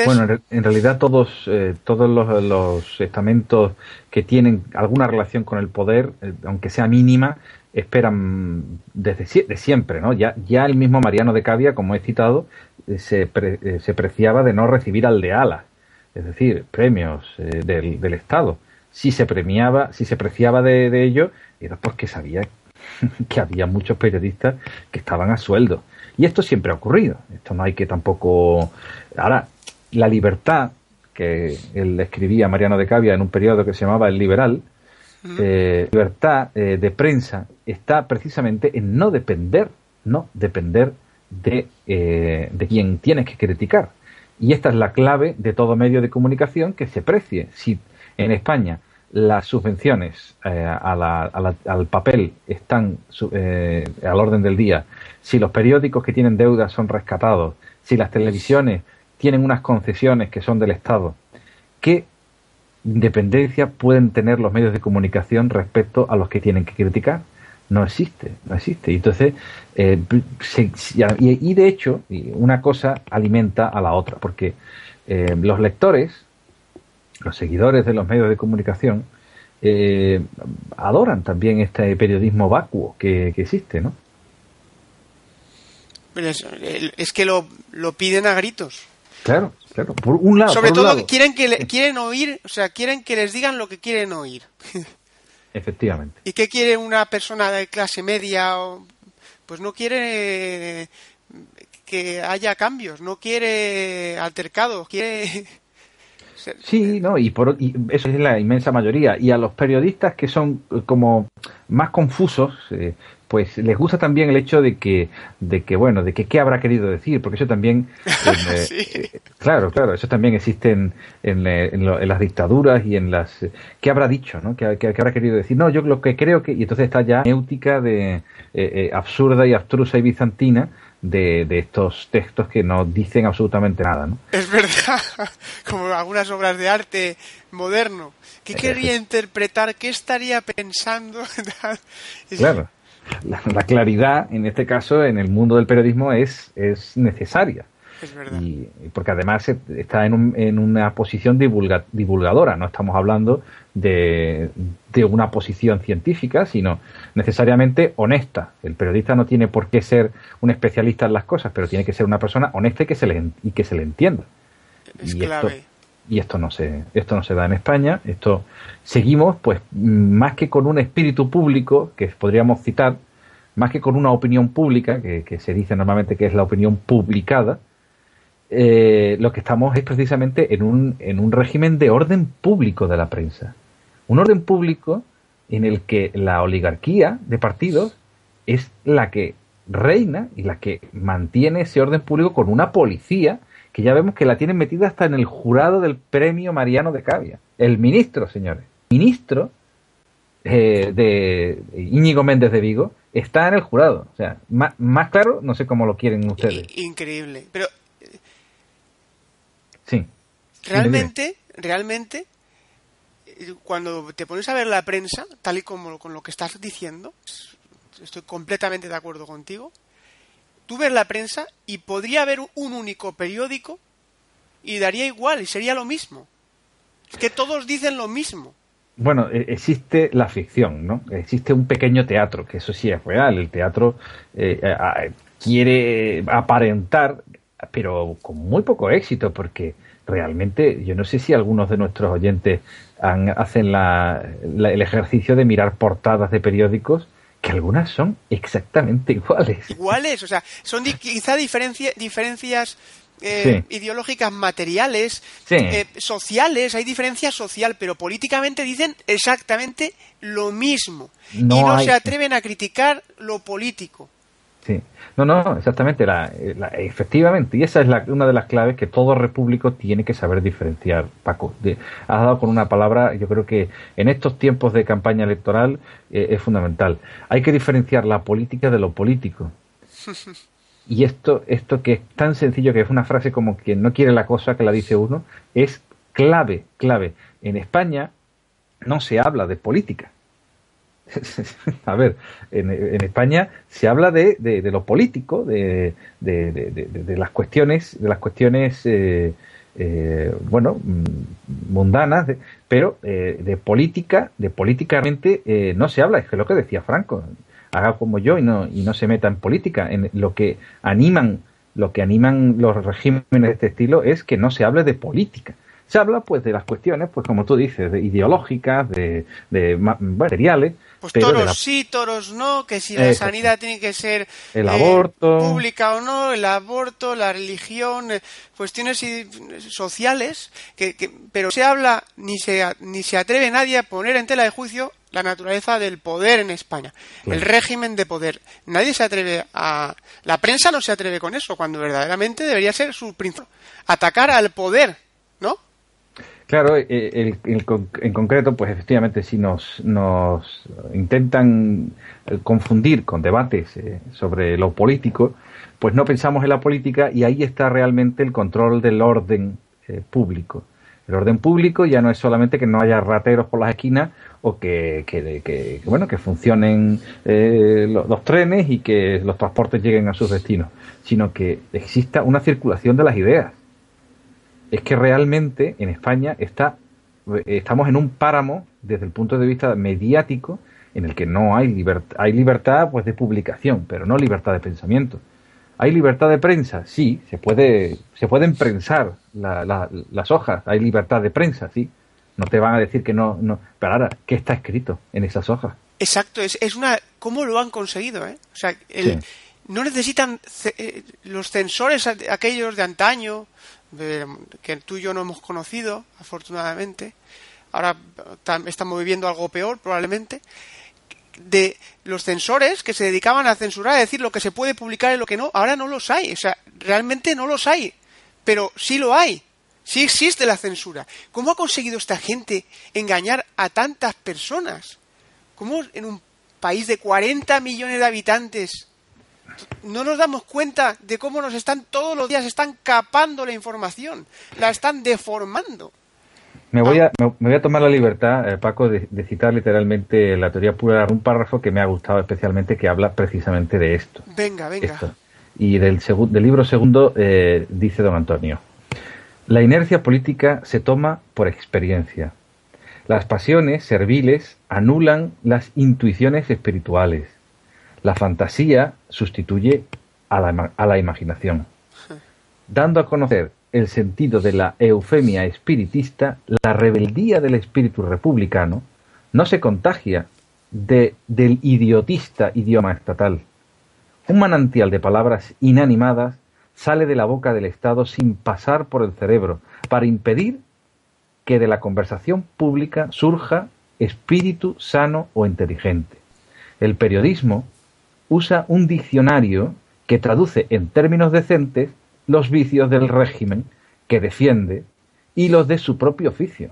Bueno, en realidad todos, eh, todos los, estamentos que tienen alguna relación con el poder, eh, aunque sea mínima, esperan desde de siempre, ¿no? Ya, ya el mismo Mariano de Cavia, como he citado, eh, se, eh, se preciaba de no recibir aldealas, es decir, premios eh, del, del, Estado. Si se premiaba, si se preciaba de, de ello, era porque sabía (laughs) que había muchos periodistas que estaban a sueldo. Y esto siempre ha ocurrido. Esto no hay que tampoco. Ahora, la libertad que él escribía Mariano de Cavia en un periodo que se llamaba El Liberal, eh, libertad eh, de prensa está precisamente en no depender, no depender de, eh, de quien tienes que criticar. Y esta es la clave de todo medio de comunicación que se precie. Si en España las subvenciones al papel están al orden del día, si los periódicos que tienen deudas son rescatados, si las televisiones tienen unas concesiones que son del Estado, ¿qué independencia pueden tener los medios de comunicación respecto a los que tienen que criticar? No existe, no existe. Y entonces, eh, y, y de hecho, una cosa alimenta a la otra, porque eh, los lectores, los seguidores de los medios de comunicación, eh, adoran también este periodismo vacuo que, que existe, ¿no? Es, es que lo, lo piden a gritos. Claro, claro. Por un lado, Sobre por un todo lado, quieren que le- quieren oír, o sea, quieren que les digan lo que quieren oír. (laughs) efectivamente. ¿Y qué quiere una persona de clase media? Pues no quiere que haya cambios, no quiere altercados, quiere... (laughs) Sí, no, y, por, y eso es la inmensa mayoría. Y a los periodistas que son como más confusos, eh, pues les gusta también el hecho de que, de que bueno, de que qué habrá querido decir, porque eso también, (laughs) eh, Sí. eh, claro, claro, eso también existe en, en, eh, en lo- en las dictaduras y en las, qué habrá dicho, ¿no? ¿Qué, qué- qué habrá querido decir? No, yo lo que creo que, y entonces está ya éutica de eh, eh, absurda y abstrusa y bizantina de, de estos textos que no dicen absolutamente nada, ¿no? Es verdad, (laughs) como algunas obras de arte moderno. ¿Qué querría interpretar? ¿Qué estaría pensando? (laughs) Es- Claro. La, la claridad, en este caso, en el mundo del periodismo es, es necesaria. Es verdad. Y, porque además está en, un- en una posición divulga- divulgadora. No estamos hablando de, de una posición científica, sino necesariamente honesta. El periodista no tiene por qué ser un especialista en las cosas, pero tiene que ser una persona honesta y que se le, y que se le entienda. Es y clave. esto y esto no se esto no se da en España. Esto seguimos pues más que con un espíritu público que podríamos citar más que con una opinión pública que, que se dice normalmente que es la opinión publicada eh, lo que estamos es precisamente en un, en un régimen de orden público de la prensa. Un orden público en el que la oligarquía de partidos es la que reina y la que mantiene ese orden público con una policía que ya vemos que la tienen metida hasta en el jurado del premio Mariano de Cavia. El ministro, señores. Ministro eh, de Íñigo Méndez de Vigo está en el jurado. O sea, más, más claro, no sé cómo lo quieren ustedes. Increíble. Pero Sí. realmente, realmente, eh, cuando te pones a ver la prensa, tal y como con lo que estás diciendo, estoy completamente de acuerdo contigo. Tú ves la prensa y podría haber un único periódico y daría igual y sería lo mismo. Es que todos dicen lo mismo. Bueno, e- existe la ficción, ¿no? Existe un pequeño teatro, que eso sí es real. El teatro eh, quiere aparentar, pero con muy poco éxito, porque realmente yo no sé si algunos de nuestros oyentes han- hacen la- el ejercicio de mirar portadas de periódicos, que algunas son exactamente iguales. Iguales, o sea, son di- quizá diferencia- diferencias eh, ideológicas materiales, Sí. eh, sociales, hay diferencia social, pero políticamente dicen exactamente lo mismo. No y no hay- se atreven a criticar lo político. Sí. No, no, exactamente. La, la- efectivamente, y esa es la- una de las claves que todo repúblico tiene que saber diferenciar, Paco. De- has dado con una palabra, yo creo que en estos tiempos de campaña electoral eh, es fundamental. Hay que diferenciar la política de lo político. (laughs) Y esto, esto que es tan sencillo que es una frase como quien no quiere la cosa que la dice uno, es clave, clave. En España no se habla de política. (laughs) A ver, en, España se habla de, de- lo político, de, las cuestiones, de las cuestiones, eh, eh, bueno, mm, mundanas, pero eh, de política, de políticamente eh, no se habla. Es que lo que decía Franco, haga como yo y no y no se meta en política. En lo que animan, lo que animan los regímenes de este estilo es que no se hable de política. Se habla pues de las cuestiones, pues como tú dices, de ideológicas, de, de ma- materiales, Pues pero toros la- sí, toros no, que si la Exacto. sanidad tiene que ser eh, aborto. pública o no, el aborto, la religión, eh, cuestiones sociales, que, que- pero se habla ni se, ni se atreve nadie a poner en tela de juicio la naturaleza del poder en España, el régimen de poder. Nadie se atreve a... La prensa no se atreve con eso, cuando verdaderamente debería ser su principio. Atacar al poder. Claro, eh, el- en concreto, pues efectivamente, si nos, nos intentan eh, confundir con debates eh, sobre lo político, pues no pensamos en la política y ahí está realmente el control del orden público. El orden público ya no es solamente que no haya rateros por las esquinas o que, bueno que funcionen eh, lo- los, trenes y que los transportes lleguen a sus destinos, sino que exista una circulación de las ideas. Es que realmente en España está eh, estamos en un páramo desde el punto de vista mediático en el que no hay libertad, hay libertad pues de publicación, pero no libertad de pensamiento. ¿Hay libertad de prensa? Sí, se puede, se pueden prensar la- la- las hojas, hay libertad de prensa, sí. No te van a decir que no, no. Pero ahora, ¿qué está escrito en esas hojas? Exacto, es, es una... ¿Cómo lo han conseguido, eh? O sea, el- Sí. no necesitan ce- eh, los censores aquellos de antaño, de- que tú y yo no hemos conocido, afortunadamente. Ahora tam- estamos viviendo algo peor, probablemente. De los censores que se dedicaban a censurar, a decir lo que se puede publicar y lo que no, ahora no los hay. O sea, realmente no los hay. Pero sí lo hay. Sí existe la censura. ¿Cómo ha conseguido esta gente engañar a tantas personas? ¿Cómo en un país de 40 millones de habitantes no nos damos cuenta de cómo nos están todos los días están capando la información, la están deformando? Me voy a, me, voy a tomar la libertad, eh, Paco, de, de citar literalmente la teoría pura, un párrafo que me ha gustado especialmente que habla precisamente de esto. Venga, venga. esto. Y del, del libro segundo eh, dice don Antonio, la inercia política se toma por experiencia. Las pasiones serviles anulan las intuiciones espirituales. La fantasía sustituye a la, a la imaginación. Dando a conocer el sentido de la eufemia espiritista, la rebeldía del espíritu republicano no se contagia de, del idiotista idioma estatal. Un manantial de palabras inanimadas sale de la boca del Estado sin pasar por el cerebro para impedir que de la conversación pública surja espíritu sano o inteligente. El periodismo usa un diccionario que traduce en términos decentes los vicios del régimen que defiende y los de su propio oficio.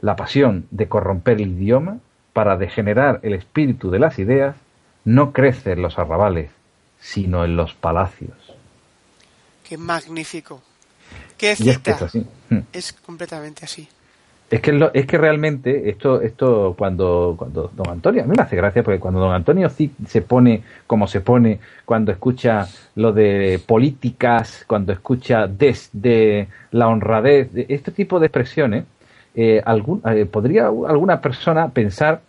La pasión de corromper el idioma para degenerar el espíritu de las ideas no crece en los arrabales, sino en los palacios. Qué magnífico. Qué Y es que cita. es así. Es completamente así. Es que, lo- es que realmente esto, esto cuando, cuando don Antonio, a mí me hace gracia porque cuando don Antonio se pone como se pone, cuando escucha lo de políticas, cuando escucha desde la honradez, de- este tipo de expresiones, eh, algún, eh, podría alguna persona pensar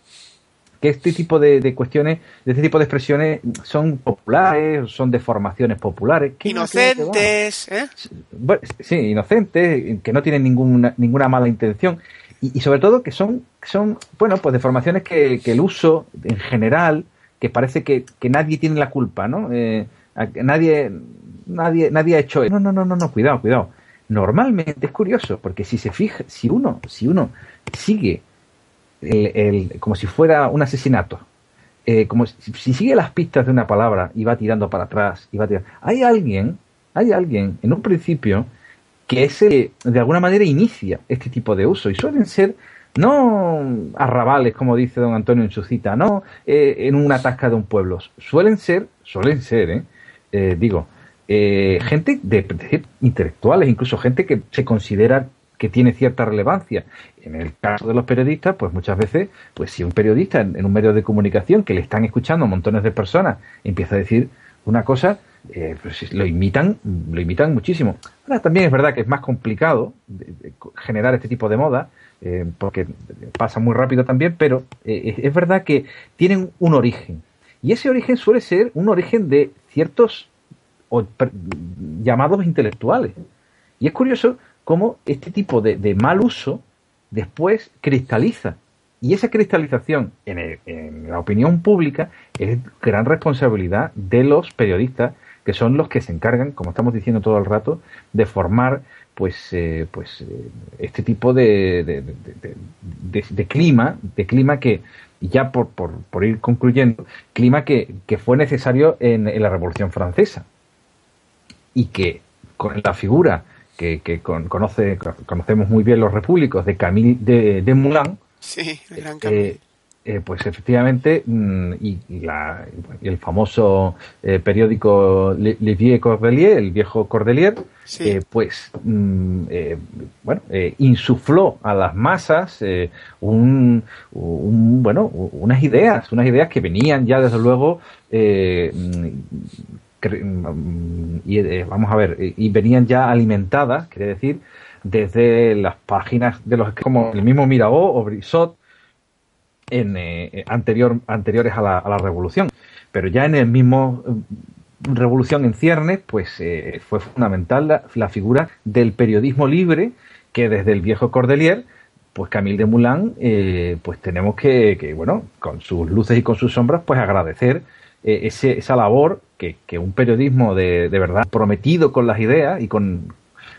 que este tipo de, de cuestiones, de este tipo de expresiones son populares, son de formaciones populares. Inocentes, ¿eh? Bueno, sí, inocentes, que no tienen ninguna, ninguna mala intención y, y sobre todo que son, son, bueno, pues de formaciones que, que el uso en general, que parece que, que nadie tiene la culpa, ¿no? Eh, nadie, nadie, nadie ha hecho eso. No, no, no, no, no, cuidado, cuidado. Normalmente es curioso, porque si se fija, si uno, si uno sigue el, el- como si fuera un asesinato, eh, como si, si sigue las pistas de una palabra y va tirando para atrás y va tirando, hay alguien, hay alguien en un principio que es el que de alguna manera inicia este tipo de uso y suelen ser no arrabales como dice don Antonio en su cita, no eh, en una tasca de un pueblo, suelen ser, suelen ser, eh, eh, digo, gente de intelectuales, incluso gente que se considera que tiene cierta relevancia. En el caso de los periodistas, pues muchas veces, pues si un periodista en, un medio de comunicación que le están escuchando montones de personas empieza a decir una cosa, eh, pues lo imitan, lo imitan muchísimo. Ahora también es verdad que es más complicado generar este tipo de moda, eh, porque pasa muy rápido también, pero eh, es- verdad que tienen un origen. Y ese origen suele ser un origen de ciertos llamados intelectuales. Y es curioso cómo este tipo de, mal uso después cristaliza. Y esa cristalización en, el- en la opinión pública es gran responsabilidad de los periodistas, que son los que se encargan, como estamos diciendo todo el rato, de formar pues eh, pues eh, este tipo de, de, clima, de clima que, ya por, por, por ir concluyendo, clima que, que fue necesario en, en la Revolución Francesa y que con la figura que, que con- conoce, conocemos muy bien los repúblicos de Camille de, de Moulin, Sí, el gran cambio. eh, pues efectivamente, mm, y, y la- y el famoso eh, periódico Le, Le Vieux Cordelier, el viejo Cordelier, Sí. eh, pues, mm, bueno, insufló a las masas un, un- bueno, unas ideas, unas ideas que venían ya desde luego, eh, mm, mm, y, eh, vamos a ver, eh, y venían ya alimentadas, quiere decir, desde las páginas de los como el mismo Mirabeau o Brissot, en, eh, anterior, anteriores a la, a la revolución. Pero ya en el mismo eh, revolución en ciernes, pues eh, fue fundamental la, la figura del periodismo libre que desde el viejo Cordelier, pues Camille de Moulin, eh, pues tenemos que, que, bueno, con sus luces y con sus sombras, pues agradecer eh, ese, esa labor que, un periodismo de, de verdad prometido con las ideas y con,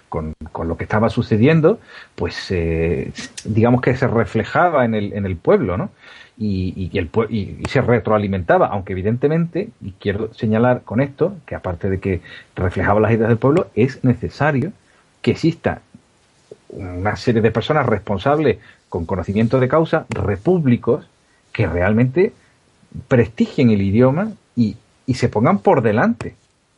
con, con lo que estaba sucediendo, pues eh, digamos que se reflejaba en el, en el pueblo, ¿no? Y, y el, y, y se retroalimentaba, aunque evidentemente, y quiero señalar con esto, que aparte de que reflejaba las ideas del pueblo, es necesario que exista una serie de personas responsables con conocimiento de causa, repúblicos, que realmente prestigien el idioma y, y se pongan por delante.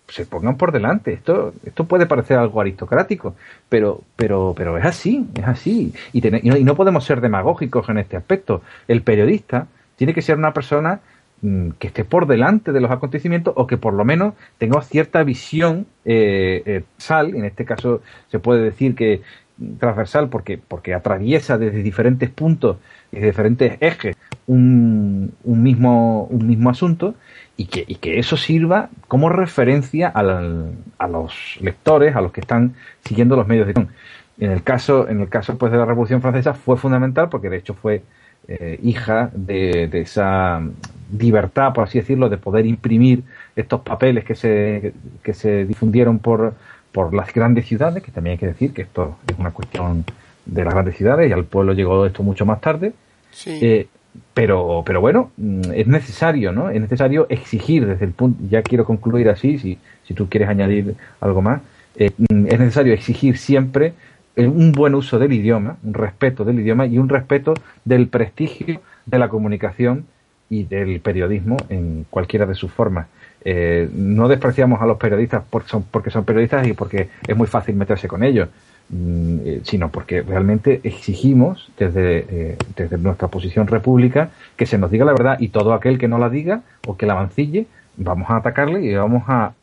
Se pongan por delante. Esto, esto puede parecer algo aristocrático, pero, pero, pero es así, es así. Y, tene- y no, y no podemos ser demagógicos en este aspecto. El periodista tiene que ser una persona mm, que esté por delante de los acontecimientos o que por lo menos tenga cierta visión eh, eh, sal, en este caso se puede decir que mm, transversal porque, porque atraviesa desde diferentes puntos y diferentes ejes un, un mismo, un mismo asunto y que, y que eso sirva como referencia al- a los lectores, a los que están siguiendo los medios de comunicación. En el caso, en el caso pues, de la Revolución Francesa fue fundamental porque de hecho fue eh, hija de, de esa libertad, por así decirlo, de poder imprimir estos papeles que se, que se difundieron por, por las grandes ciudades, que también hay que decir que esto es una cuestión de las grandes ciudades y al pueblo llegó esto mucho más tarde. Sí. Eh, pero, pero bueno, mm, es necesario, ¿no? Es necesario exigir desde el punto, ya quiero concluir así, si, si tú quieres añadir algo más, eh, mm, es necesario exigir siempre un buen uso del idioma, un respeto del idioma y un respeto del prestigio de la comunicación y del periodismo en cualquiera de sus formas. Eh, no despreciamos a los periodistas por- son- porque son periodistas y porque es muy fácil meterse con ellos, sino porque realmente exigimos desde, eh, desde nuestra posición república que se nos diga la verdad y todo aquel que no la diga o que la mancille, vamos a atacarle y vamos a, a,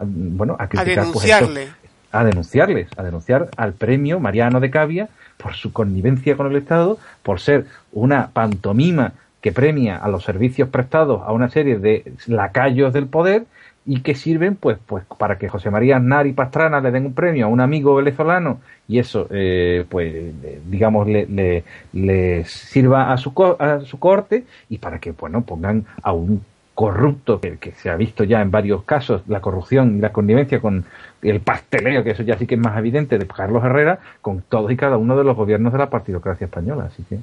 bueno, a a criticar pues, denunciarle. a denunciarles, a denunciar al premio Mariano de Cavia por su connivencia con el Estado, por ser una pantomima que premia a los servicios prestados a una serie de lacayos del poder y que sirven pues pues para que José María Aznar y Pastrana le den un premio a un amigo venezolano y eso eh, pues digamos le, le, sirva a su a su corte y para que bueno pongan a un corrupto que, que se ha visto ya en varios casos la corrupción y la connivencia con el pasteleo que eso ya sí que es más evidente de Carlos Herrera con todos y cada uno de los gobiernos de la partidocracia española. Así que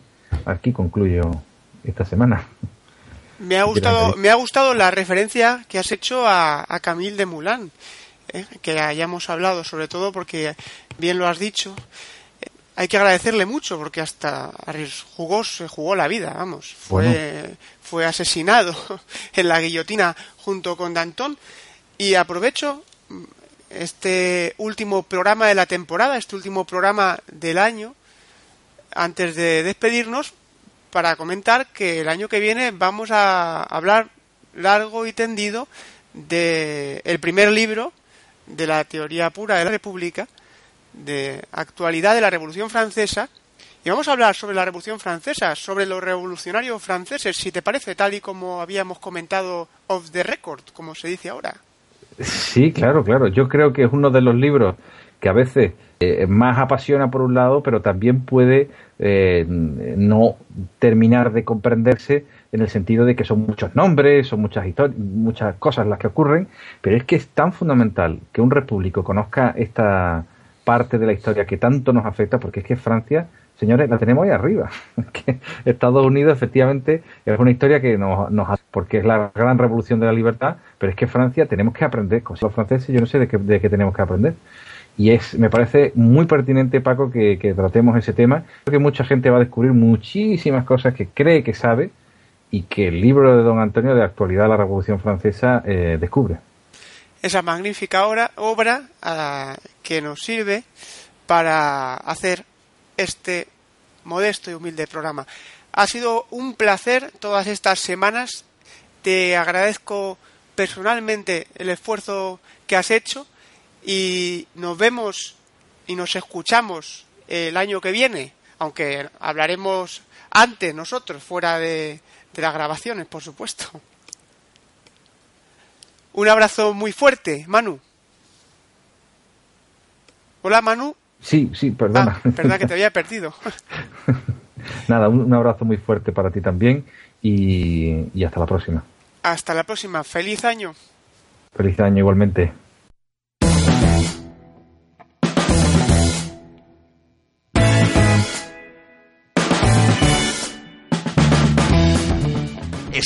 aquí concluyo esta semana Me ha gustado, me ha gustado la referencia que has hecho a, a Camille de Moulin, ¿eh? que hayamos hablado, sobre todo porque, bien lo has dicho, hay que agradecerle mucho porque hasta jugó, se jugó la vida, vamos. Fue, Bueno. fue asesinado (laughs) en la guillotina junto con Danton. Y aprovecho este último programa de la temporada, este último programa del año, antes de despedirnos, para comentar que el año que viene vamos a hablar largo y tendido de el primer libro de la teoría pura de la República, de actualidad de la Revolución Francesa, y vamos a hablar sobre la Revolución Francesa, sobre los revolucionarios franceses, si te parece, tal y como habíamos comentado off the record, como se dice ahora. Sí, claro, claro. Yo creo que es uno de los libros que a veces eh, más apasiona por un lado, pero también puede eh, no terminar de comprenderse en el sentido de que son muchos nombres, son muchas historias, muchas cosas las que ocurren, pero es que es tan fundamental que un repúblico conozca esta parte de la historia que tanto nos afecta, porque es que Francia, señores, la tenemos ahí arriba. (laughs) Estados Unidos efectivamente es una historia que nos, nos porque es la gran revolución de la libertad, pero es que Francia tenemos que aprender cosas. Los franceses yo no sé de qué, de qué tenemos que aprender. Y es, me parece muy pertinente, Paco, que, tratemos ese tema. Creo que mucha gente va a descubrir muchísimas cosas que cree que sabe y que el libro de don Antonio de actualidad de la Revolución Francesa eh, descubre. Esa magnífica obra, obra ah, que nos sirve para hacer este modesto y humilde programa. Ha sido un placer todas estas semanas. Te agradezco personalmente el esfuerzo que has hecho y nos vemos y nos escuchamos el año que viene, aunque hablaremos antes nosotros, fuera de, de las grabaciones, por supuesto. Un abrazo muy fuerte, Manu. Hola, Manu. Sí, sí, perdona. Ah, verdad que te había perdido. (laughs) Nada, un, un abrazo muy fuerte para ti también y, y hasta la próxima. Hasta la próxima. Feliz año. Feliz año igualmente.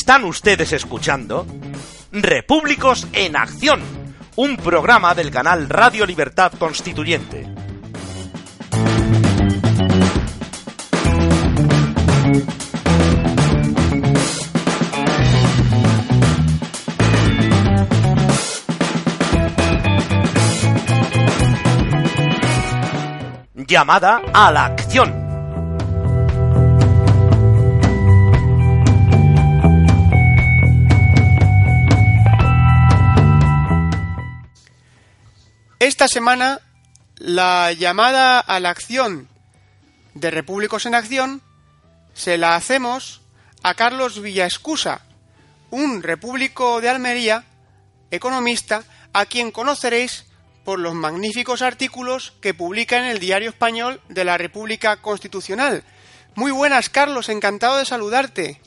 Están ustedes escuchando Repúblicos en Acción, un programa del canal Radio Libertad Constituyente. Llamada a la acción. Esta semana, la llamada a la acción de Repúblicos en Acción se la hacemos a Carlos Villaescusa, un repúblico de Almería, economista, a quien conoceréis por los magníficos artículos que publica en el Diario Español de la República Constitucional. Muy buenas, Carlos, encantado de saludarte.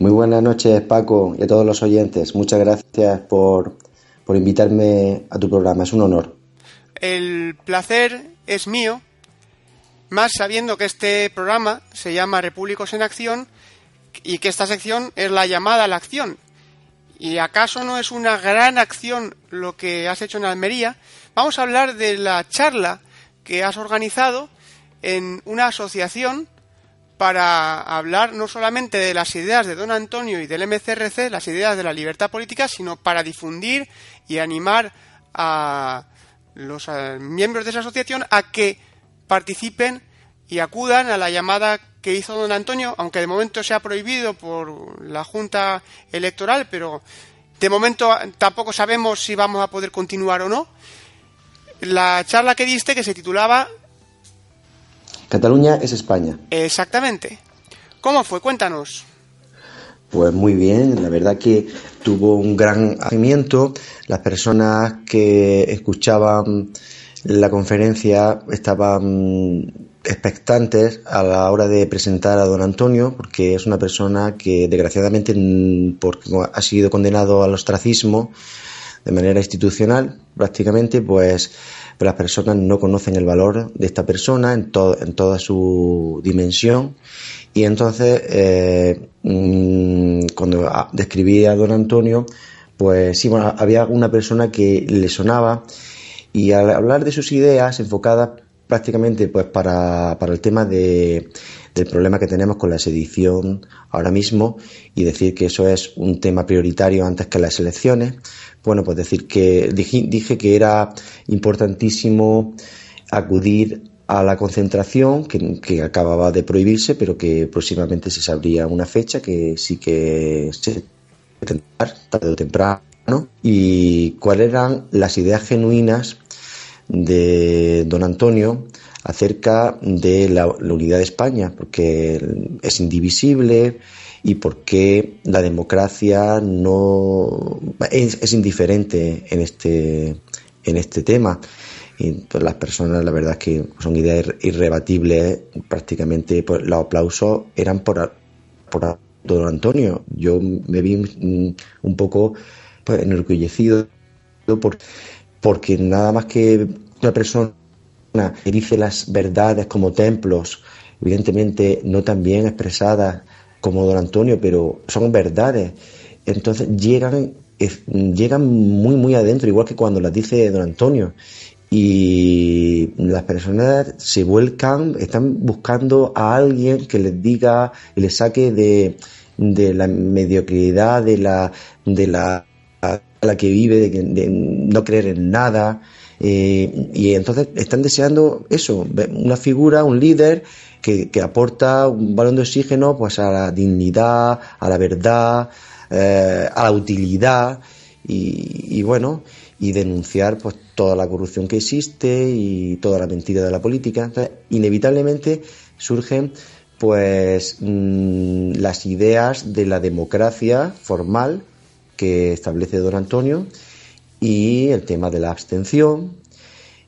Muy buenas noches, Paco, y a todos los oyentes. Muchas gracias por, por invitarme a tu programa. Es un honor. El placer es mío, más sabiendo que este programa se llama Repúblicos en Acción y que esta sección es la llamada a la acción. ¿Y acaso no es una gran acción lo que has hecho en Almería? Vamos a hablar de la charla que has organizado en una asociación para hablar no solamente de las ideas de don Antonio y del MCRC, las ideas de la libertad política, sino para difundir y animar a los eh, miembros de esa asociación a que participen y acudan a la llamada que hizo don Antonio, aunque de momento se ha prohibido por la Junta Electoral, pero de momento tampoco sabemos si vamos a poder continuar o no. La charla que diste que se titulaba Cataluña es España. Exactamente. ¿Cómo fue? Cuéntanos. Pues muy bien, la verdad que tuvo un gran acogimiento. Las personas que escuchaban la conferencia estaban expectantes a la hora de presentar a don Antonio, porque es una persona que desgraciadamente porque ha sido condenado al ostracismo de manera institucional prácticamente, pues las personas no conocen el valor de esta persona en, to en toda su dimensión. Y entonces eh, mmm, cuando describí a don Antonio, pues sí, bueno, había una persona que le sonaba. Y al hablar de sus ideas enfocadas prácticamente pues para, para el tema de, del problema que tenemos con la sedición ahora mismo y decir que eso es un tema prioritario antes que las elecciones. Bueno, pues decir que dije, que era importantísimo acudir a la concentración que, que, acababa de prohibirse, pero que próximamente se sabría una fecha que sí que se tendrá tarde o temprano y cuáles eran las ideas genuinas de don Antonio acerca de la, unidad de España, porque es indivisible y porque la democracia no es, es indiferente en este, en este tema. Y pues, las personas, la verdad es que son ideas irrebatibles, prácticamente pues, los aplausos eran por, por don Antonio. Yo me vi un poco pues, enorgullecido por, porque nada más que una persona dice las verdades como templos, evidentemente no tan bien expresadas como don Antonio, pero son verdades. Entonces llegan, llegan muy, muy adentro, igual que cuando las dice don Antonio. y las personas se vuelcan, están buscando a alguien que les diga y les saque de, de la mediocridad, de la, de la, la que vive, de, de no creer en nada. Eh, y entonces están deseando eso, una figura, un líder que, aporta un balón de oxígeno pues a la dignidad, a la verdad, eh, a la utilidad y, bueno, y denunciar pues toda la corrupción que existe y toda la mentira de la política. Inevitablemente surgen pues mmm, las ideas de la democracia formal que establece don Antonio y el tema de la abstención.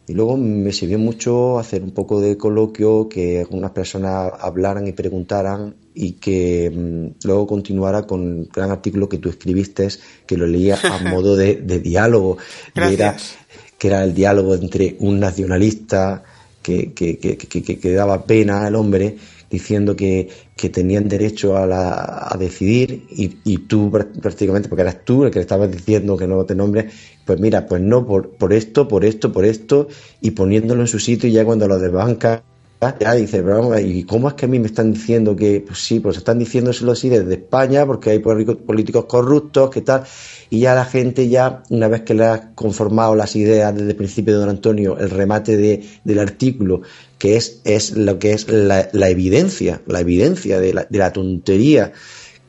Y luego me sirvió mucho hacer un poco de coloquio, que algunas personas hablaran y preguntaran y que mmm, luego continuara con el gran artículo que tú escribiste, que lo leía a (laughs) modo de, de diálogo. Era, que era el diálogo entre un nacionalista que, que, que, que, daba pena al hombre diciendo que, tenían derecho a, la, a decidir y, y, tú prácticamente, porque eras tú el que le estabas diciendo que no te nombres, pues mira, pues no, por, por esto, por esto, por esto, y poniéndolo en su sitio y ya cuando lo desbanca, ya dice, pero ¿y cómo es que a mí me están diciendo que, pues sí, pues están diciéndoselo así desde España porque hay políticos corruptos, que tal, y ya la gente ya, una vez que le ha conformado las ideas desde el principio de don Antonio, el remate de, del artículo, que es, es lo que es la, la evidencia, la evidencia de la, de la tontería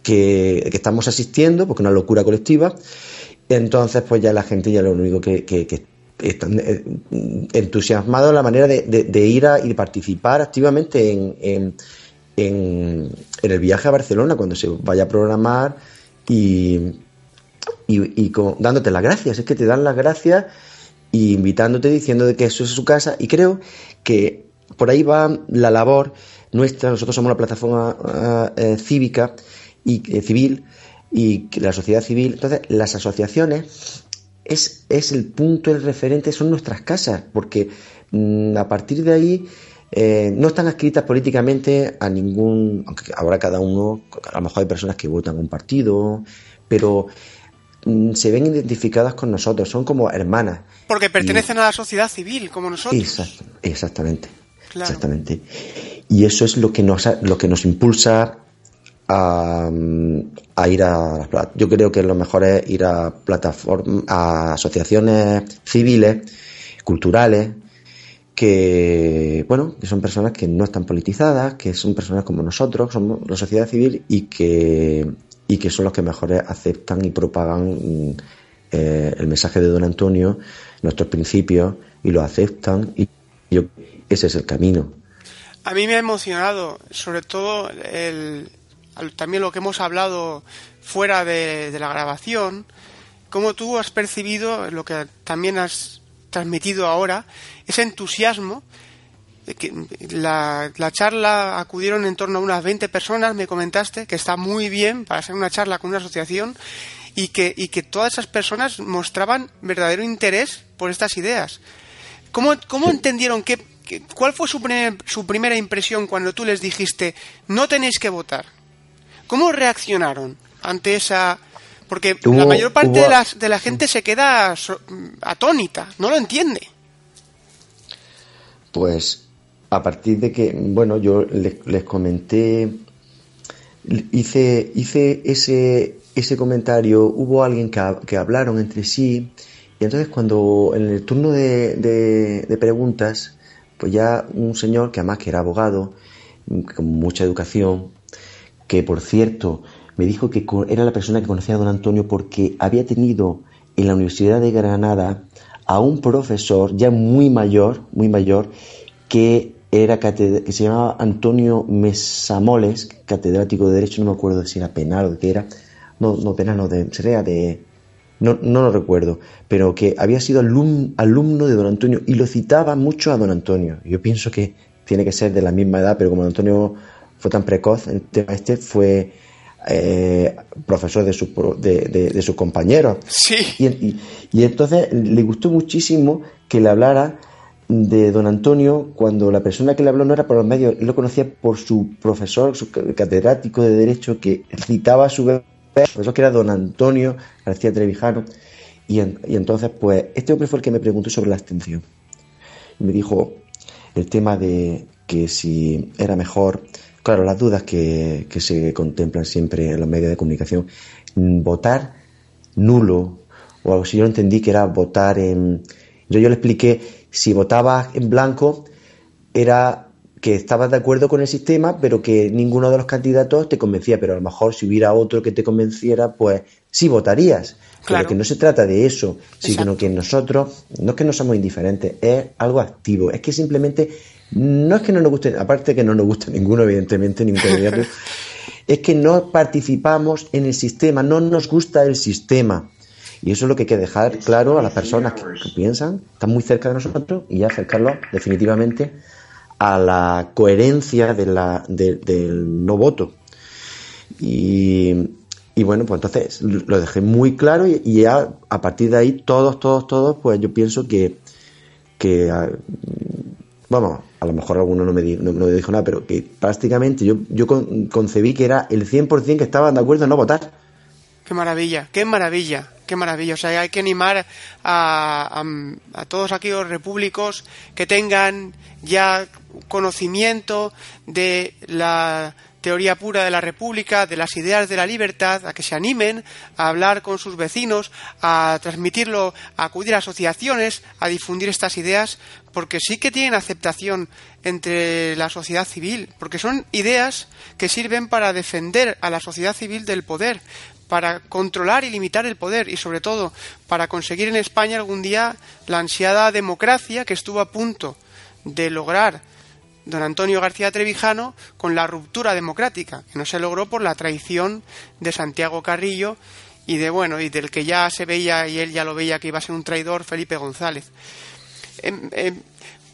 que, que, estamos asistiendo, porque es una locura colectiva, entonces pues ya la gente ya lo único que, que, que están eh, entusiasmados de la manera de, de, de, ir a y participar activamente en, el viaje a Barcelona cuando se vaya a programar y, dándote las gracias. Es que te dan las gracias y invitándote diciendo de que eso es su casa. Y creo que por ahí va la labor nuestra. Nosotros somos una plataforma uh, eh, cívica y eh, civil y la sociedad civil. Entonces, las asociaciones es, es el punto, el referente, son nuestras casas, porque mmm, a partir de ahí eh, no están adscritas políticamente a ningún, aunque ahora cada uno, a lo mejor hay personas que votan un partido, pero mmm, se ven identificadas con nosotros, son como hermanas. Porque pertenecen y, a la sociedad civil, como nosotros. Exact, exactamente. Claro. Exactamente. Y eso es lo que nos, lo que nos impulsa a, a, ir a yo creo que lo mejor es ir a plataformas a asociaciones civiles culturales que bueno que son personas que no están politizadas que son personas como nosotros somos la sociedad civil y que y que son los que mejor aceptan y propagan eh, el mensaje de don Antonio nuestros principios y lo aceptan y yo, ese es el camino. A mí me ha emocionado sobre todo el también lo que hemos hablado fuera de, de, la grabación, cómo tú has percibido lo que también has transmitido ahora, ese entusiasmo. Que la, la, charla acudieron en torno a unas 20 personas, me comentaste, que está muy bien para hacer una charla con una asociación y que, y que todas esas personas mostraban verdadero interés por estas ideas. ¿Cómo, cómo entendieron que, que, cuál fue su, primer, su primera impresión cuando tú les dijiste no tenéis que votar? ¿Cómo reaccionaron ante esa...? Porque hubo, la mayor parte hubo... de, la, de, la, gente se queda atónita, no lo entiende. Pues a partir de que, bueno, yo les, les comenté, hice, hice ese, ese comentario, hubo alguien que, que, hablaron entre sí, y entonces cuando en el turno de, de, de preguntas, pues ya un señor que además que era abogado, con mucha educación, que por cierto me dijo que era la persona que conocía a don Antonio porque había tenido en la Universidad de Granada a un profesor ya muy mayor, muy mayor, que era que se llamaba Antonio Mesamoles, catedrático de Derecho, no me acuerdo si era penal o de qué era, no, no penal, no, de, sería de, no, no lo recuerdo, pero que había sido alum, alumno de don Antonio y lo citaba mucho a don Antonio. Yo pienso que tiene que ser de la misma edad, pero como don Antonio fue tan precoz el tema este, fue eh, profesor de, su, de, de, de sus compañeros. Sí. Y, y, y, entonces le gustó muchísimo que le hablara de don Antonio cuando la persona que le habló no era por los medios, él lo conocía por su profesor, su catedrático de Derecho, que citaba a su vez, profesor que era don Antonio García Trevijano. Y, en, y entonces, pues, este hombre fue el que me preguntó sobre la abstención. me dijo el tema de que si era mejor, claro, las dudas que, que se contemplan siempre en los medios de comunicación, mm, votar nulo o algo así. Yo entendí que era votar en. Yo, yo le expliqué si votabas en blanco era que estabas de acuerdo con el sistema, pero que ninguno de los candidatos te convencía. Pero a lo mejor si hubiera otro que te convenciera, pues sí votarías. Claro. Pero que no se trata de eso, sino que nosotros, no es que no somos indiferentes, es algo activo. Es que simplemente, no es que no nos guste, aparte que no nos gusta ninguno, evidentemente, ningún candidato, (laughs) es que no participamos en el sistema, no nos gusta el sistema. Y eso es lo que hay que dejar claro a las personas que, que piensan, están muy cerca de nosotros, y ya acercarlos definitivamente a la coherencia de la, de- del no voto. Y, y bueno, pues entonces lo dejé muy claro y, y ya a partir de ahí todos, todos, todos, pues yo pienso que, que ah, vamos, a lo mejor alguno no me, di- no, me dijo nada, pero que prácticamente yo, yo con- concebí que era el 100% que estaban de acuerdo en no votar. Qué maravilla, qué maravilla, qué maravilla. O sea, hay que animar a, a, a todos aquellos repúblicos que tengan ya conocimiento de la teoría pura de la República, de las ideas de la libertad, a que se animen a hablar con sus vecinos, a transmitirlo, a acudir a asociaciones, a difundir estas ideas, porque sí que tienen aceptación entre la sociedad civil, porque son ideas que sirven para defender a la sociedad civil del poder, para controlar y limitar el poder y sobre todo para conseguir en España algún día la ansiada democracia que estuvo a punto de lograr don Antonio García Trevijano con la ruptura democrática, que no se logró por la traición de Santiago Carrillo y de bueno, y del que ya se veía y él ya lo veía que iba a ser un traidor Felipe González. Em, em,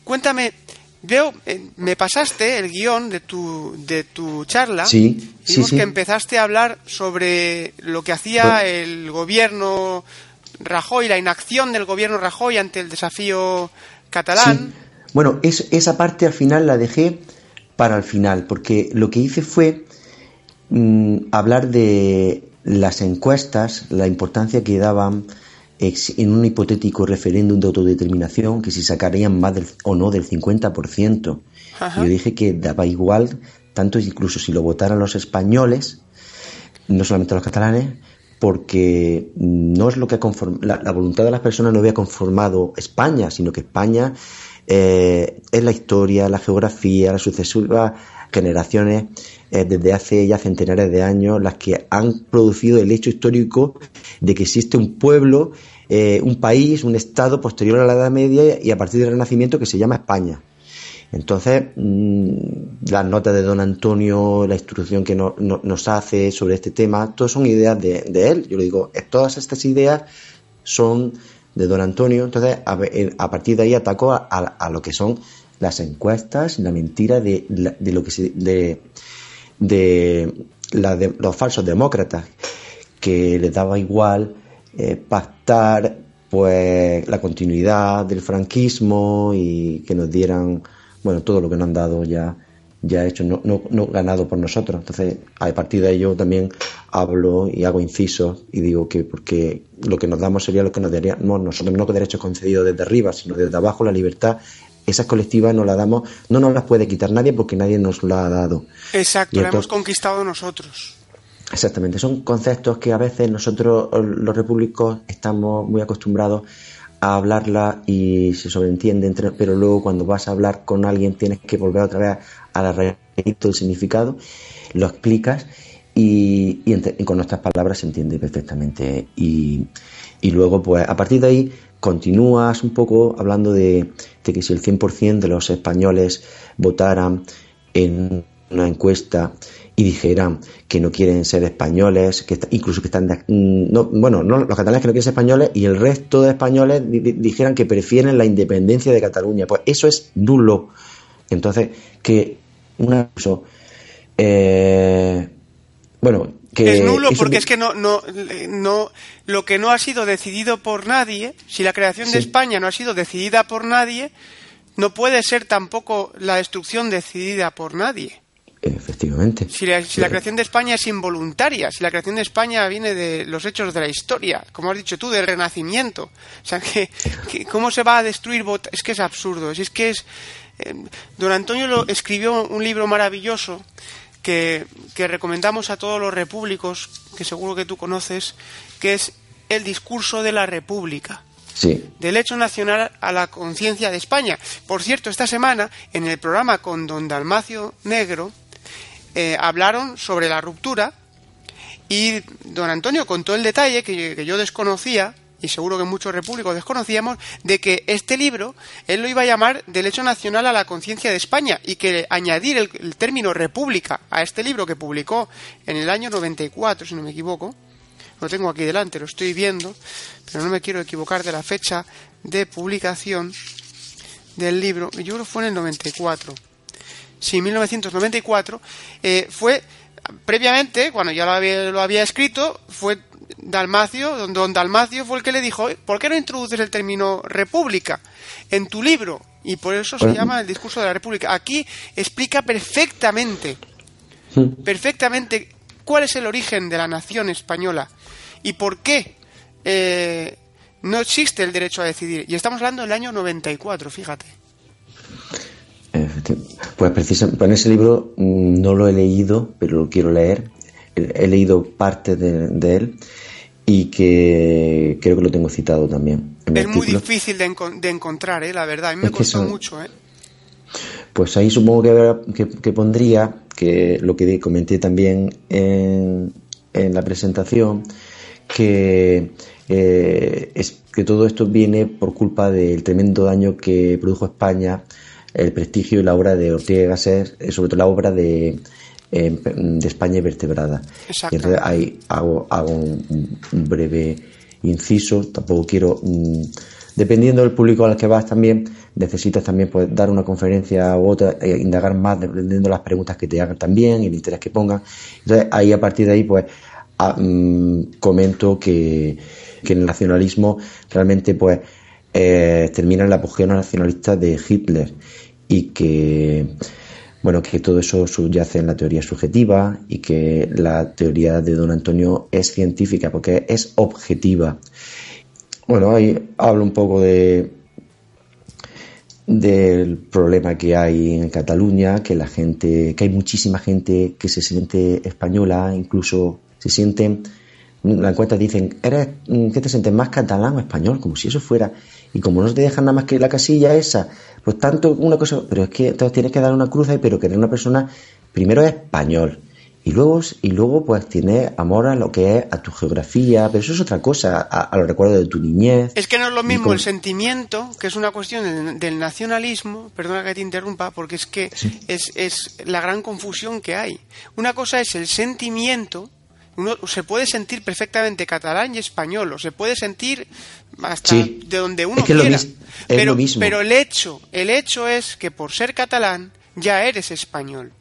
cuéntame, veo, em, me pasaste el guion de tu, de tu charla. Sí, sí, vimos sí. que empezaste a hablar sobre lo que hacía el gobierno Rajoy, la inacción del gobierno Rajoy ante el desafío catalán. Sí. Bueno, es- esa parte al final la dejé para el final, porque lo que hice fue mm, hablar de las encuestas, la importancia que daban en un hipotético referéndum de autodeterminación, que si sacarían más del, o no del 50%. Ajá. Yo dije que daba igual, tanto incluso si lo votaran los españoles, no solamente los catalanes, porque no es lo que ha la, la voluntad de las personas no había conformado España, sino que España eh, es la historia, la geografía, las sucesivas generaciones eh, desde hace ya centenares de años las que han producido el hecho histórico de que existe un pueblo, eh, un país, un estado posterior a la Edad Media y a partir del Renacimiento que se llama España. Entonces, mm, las notas de don Antonio, la instrucción que no- no- nos hace sobre este tema, todas son ideas de, él. Yo le digo, todas estas ideas son de don Antonio. Entonces, a, eh, a partir de ahí ataco a, a- lo que son las encuestas, la mentira de, de lo que se, de, de los falsos demócratas, que les daba igual eh, pactar pues la continuidad del franquismo y que nos dieran bueno todo lo que nos han dado ya ya hecho no, no, no ganado por nosotros. Entonces a partir de ello también hablo y hago incisos y digo que porque lo que nos damos sería lo que nos daríamos nosotros. No derechos concedidos desde arriba sino desde abajo la libertad esas colectivas nos las damos no nos las puede quitar nadie porque nadie nos la ha dado. Exacto, la hemos conquistado nosotros. Exactamente, son conceptos que a veces nosotros los repúblicos estamos muy acostumbrados a hablarla y se sobreentiende, pero luego cuando vas a hablar con alguien tienes que volver otra vez a la raíz del significado, lo explicas y, con nuestras palabras se entiende perfectamente. Y, luego, pues a partir de ahí continúas un poco hablando de, que si el 100% de los españoles votaran en una encuesta y dijeran que no quieren ser españoles, que incluso que están, de- mm, no, bueno, no, los catalanes que no quieren ser españoles y el resto de españoles di- di- dijeran que prefieren la independencia de Cataluña, pues eso es nulo. Entonces, que una eso, eh, bueno, que es nulo porque es que no, no, no, lo que no ha sido decidido por nadie, si la creación de. España no ha sido decidida por nadie, no puede ser tampoco la destrucción decidida por nadie. Efectivamente. Si la, si la creación de España es involuntaria, si la creación de España viene de los hechos de la historia, como has dicho tú, del Renacimiento. O sea, que, que ¿cómo se va a destruir? Es que es absurdo. Es que es. Eh, don Antonio lo, escribió un libro maravilloso que, que recomendamos a todos los repúblicos, que seguro que tú conoces, que es El discurso de la República Sí. del hecho nacional a la conciencia de España. Por cierto, esta semana, en el programa con don Dalmacio Negro, eh, hablaron sobre la ruptura y don Antonio contó el detalle que, que yo desconocía, y seguro que muchos repúblicos desconocíamos, de que este libro él lo iba a llamar del hecho nacional a la conciencia de España y que añadir el, el término república a este libro que publicó en el año 94, si no me equivoco, lo tengo aquí delante, lo estoy viendo, pero no me quiero equivocar de la fecha de publicación del libro. Yo creo que fue en el 94. Sí, 1994. eh, fue previamente, cuando ya lo había, lo había escrito, fue Dalmacio, don, don Dalmacio fue el que le dijo, "Oye, ¿por qué no introduces el término república en tu libro? Y por eso se Bueno. llama el discurso de la república. Aquí explica perfectamente perfectamente cuál es el origen de la nación española y por qué eh, no existe el derecho a decidir. Y estamos hablando del año 94, fíjate. Pues precisamente, en ese libro mm, no lo he leído, pero lo quiero leer. He, leído parte de, de él y que creo que lo tengo citado también. En Es muy difícil de, encon- de encontrar, ¿eh? la verdad. A mí me Es costó son- mucho. ¿eh? Pues ahí supongo que, habrá- que, que pondría que lo que comenté también en, en la presentación, que, eh, es, que todo esto viene por culpa del tremendo daño que produjo España el prestigio y la obra de Ortega y Gasset, eh, sobre todo la obra de, eh, de España invertebrada. Exacto. Y entonces ahí hago, hago un, un breve inciso, tampoco quiero, mm, dependiendo del público al que vas también, necesitas también pues, dar una conferencia u otra, eh, indagar más dependiendo de las preguntas que te hagan también, el interés que pongan. Entonces ahí a partir de ahí pues a- mm, comento que, que en el nacionalismo realmente pues eh, termina el apogeo nacionalista de Hitler y que bueno que todo eso subyace en la teoría subjetiva y que la teoría de don Antonio es científica porque es objetiva. Bueno ahí hablo un poco de del problema que hay en Cataluña, que la gente, que hay muchísima gente que se siente española, incluso se sienten, la encuesta dicen, ¿eres, mm, ¿qué te sientes más catalán o español? Como si eso fuera, y como no te dejan nada más que la casilla esa, pues tanto una cosa, pero es que entonces tienes que dar una cruz ahí, pero que eres una persona, primero es español, y luego, y luego pues tienes amor a lo que es a tu geografía, pero eso es otra cosa, a, a los recuerdos de tu niñez. Es que no es lo mismo con- el sentimiento, que es una cuestión del, del nacionalismo, perdona que te interrumpa, porque es que es, es la gran confusión que hay. Una cosa es el sentimiento, uno se puede sentir perfectamente catalán y español, o se puede sentir hasta Sí. de donde uno Es que quiera. es pero, mismo. pero el hecho, el hecho es que por ser catalán ya eres español.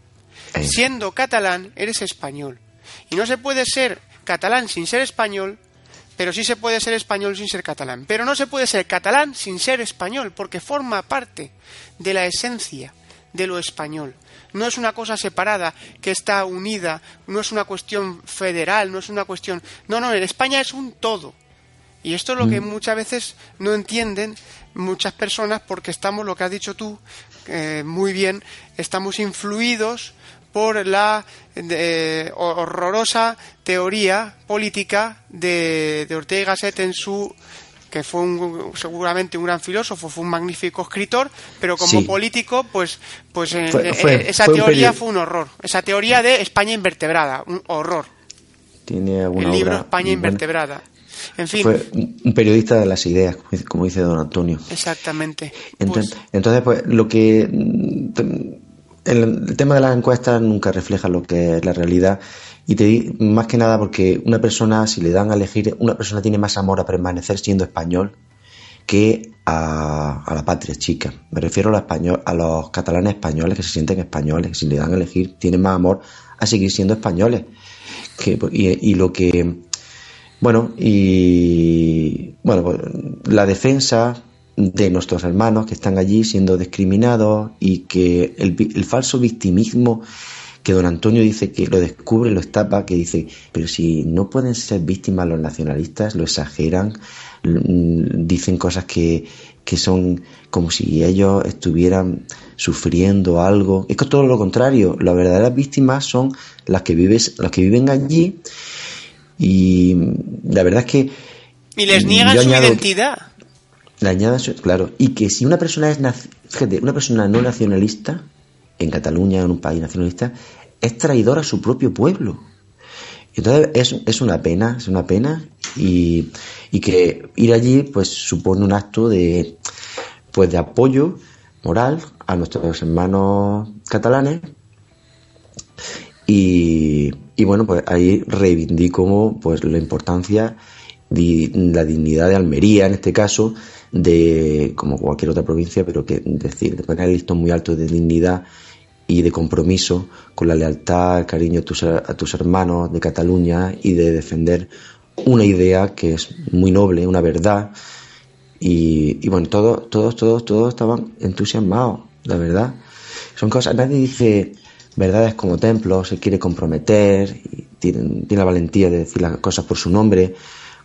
Eh. Siendo catalán, eres español. Y no se puede ser catalán sin ser español, pero sí se puede ser español sin ser catalán. Pero no se puede ser catalán sin ser español, porque forma parte de la esencia de lo español. No es una cosa separada que está unida, no es una cuestión federal, no es una cuestión... No, no, en España es un todo. Y esto es lo que muchas veces no entienden muchas personas porque estamos, lo que has dicho tú, eh, muy bien, estamos influidos por la eh, horrorosa teoría política de, de Ortega y Gasset en su que fue un- seguramente un gran filósofo, fue un magnífico escritor, pero como Sí. político, pues, pues eh, Fue- eh, fue- esa fue teoría fue un horror. Esa teoría de España invertebrada, un horror. Tiene alguna El libro obra España buena. invertebrada. En fin, Fue un periodista de las ideas, como dice- don Antonio. exactamente. Entonces, Pues, entonces pues lo que mm, el tema de las encuestas nunca refleja lo que es la realidad y te más que nada porque una persona si le dan a elegir una persona tiene más amor a permanecer siendo español que a, a la patria chica. Me refiero a los, español, a los catalanes españoles que se sienten españoles, que si le dan a elegir tienen más amor a seguir siendo españoles. Que, y, y lo que bueno, y bueno, pues, la defensa de nuestros hermanos que están allí siendo discriminados y que el, el falso victimismo que don Antonio dice que lo descubre, lo estapa, que dice, pero si no pueden ser víctimas los nacionalistas, lo exageran, mm, dicen cosas que, que son como si ellos estuvieran sufriendo algo. Es que todo lo contrario, las verdaderas víctimas son las que vives, las que viven allí y la verdad es que Y les niegan su añado- identidad. le añadan su- claro, y que si una persona es, fíjate, una persona no nacionalista, en Cataluña, en un país nacionalista, es traidor a su propio pueblo. Entonces es, es una pena, es una pena, y, y que ir allí pues supone un acto de, pues de apoyo moral a nuestros hermanos catalanes y, y bueno, pues ahí reivindico pues la importancia de la dignidad de Almería, en este caso, de como cualquier otra provincia, pero que decir, de poner el listón muy alto de dignidad y de compromiso con la lealtad, el cariño a tus, a tus hermanos de Cataluña y de defender una idea que es muy noble, una verdad. Y, y bueno, todos, todos, todos, todos estaban entusiasmados, la verdad. Son cosas, nadie dice verdades como templos, se quiere comprometer, y tiene, tiene la valentía de decir las cosas por su nombre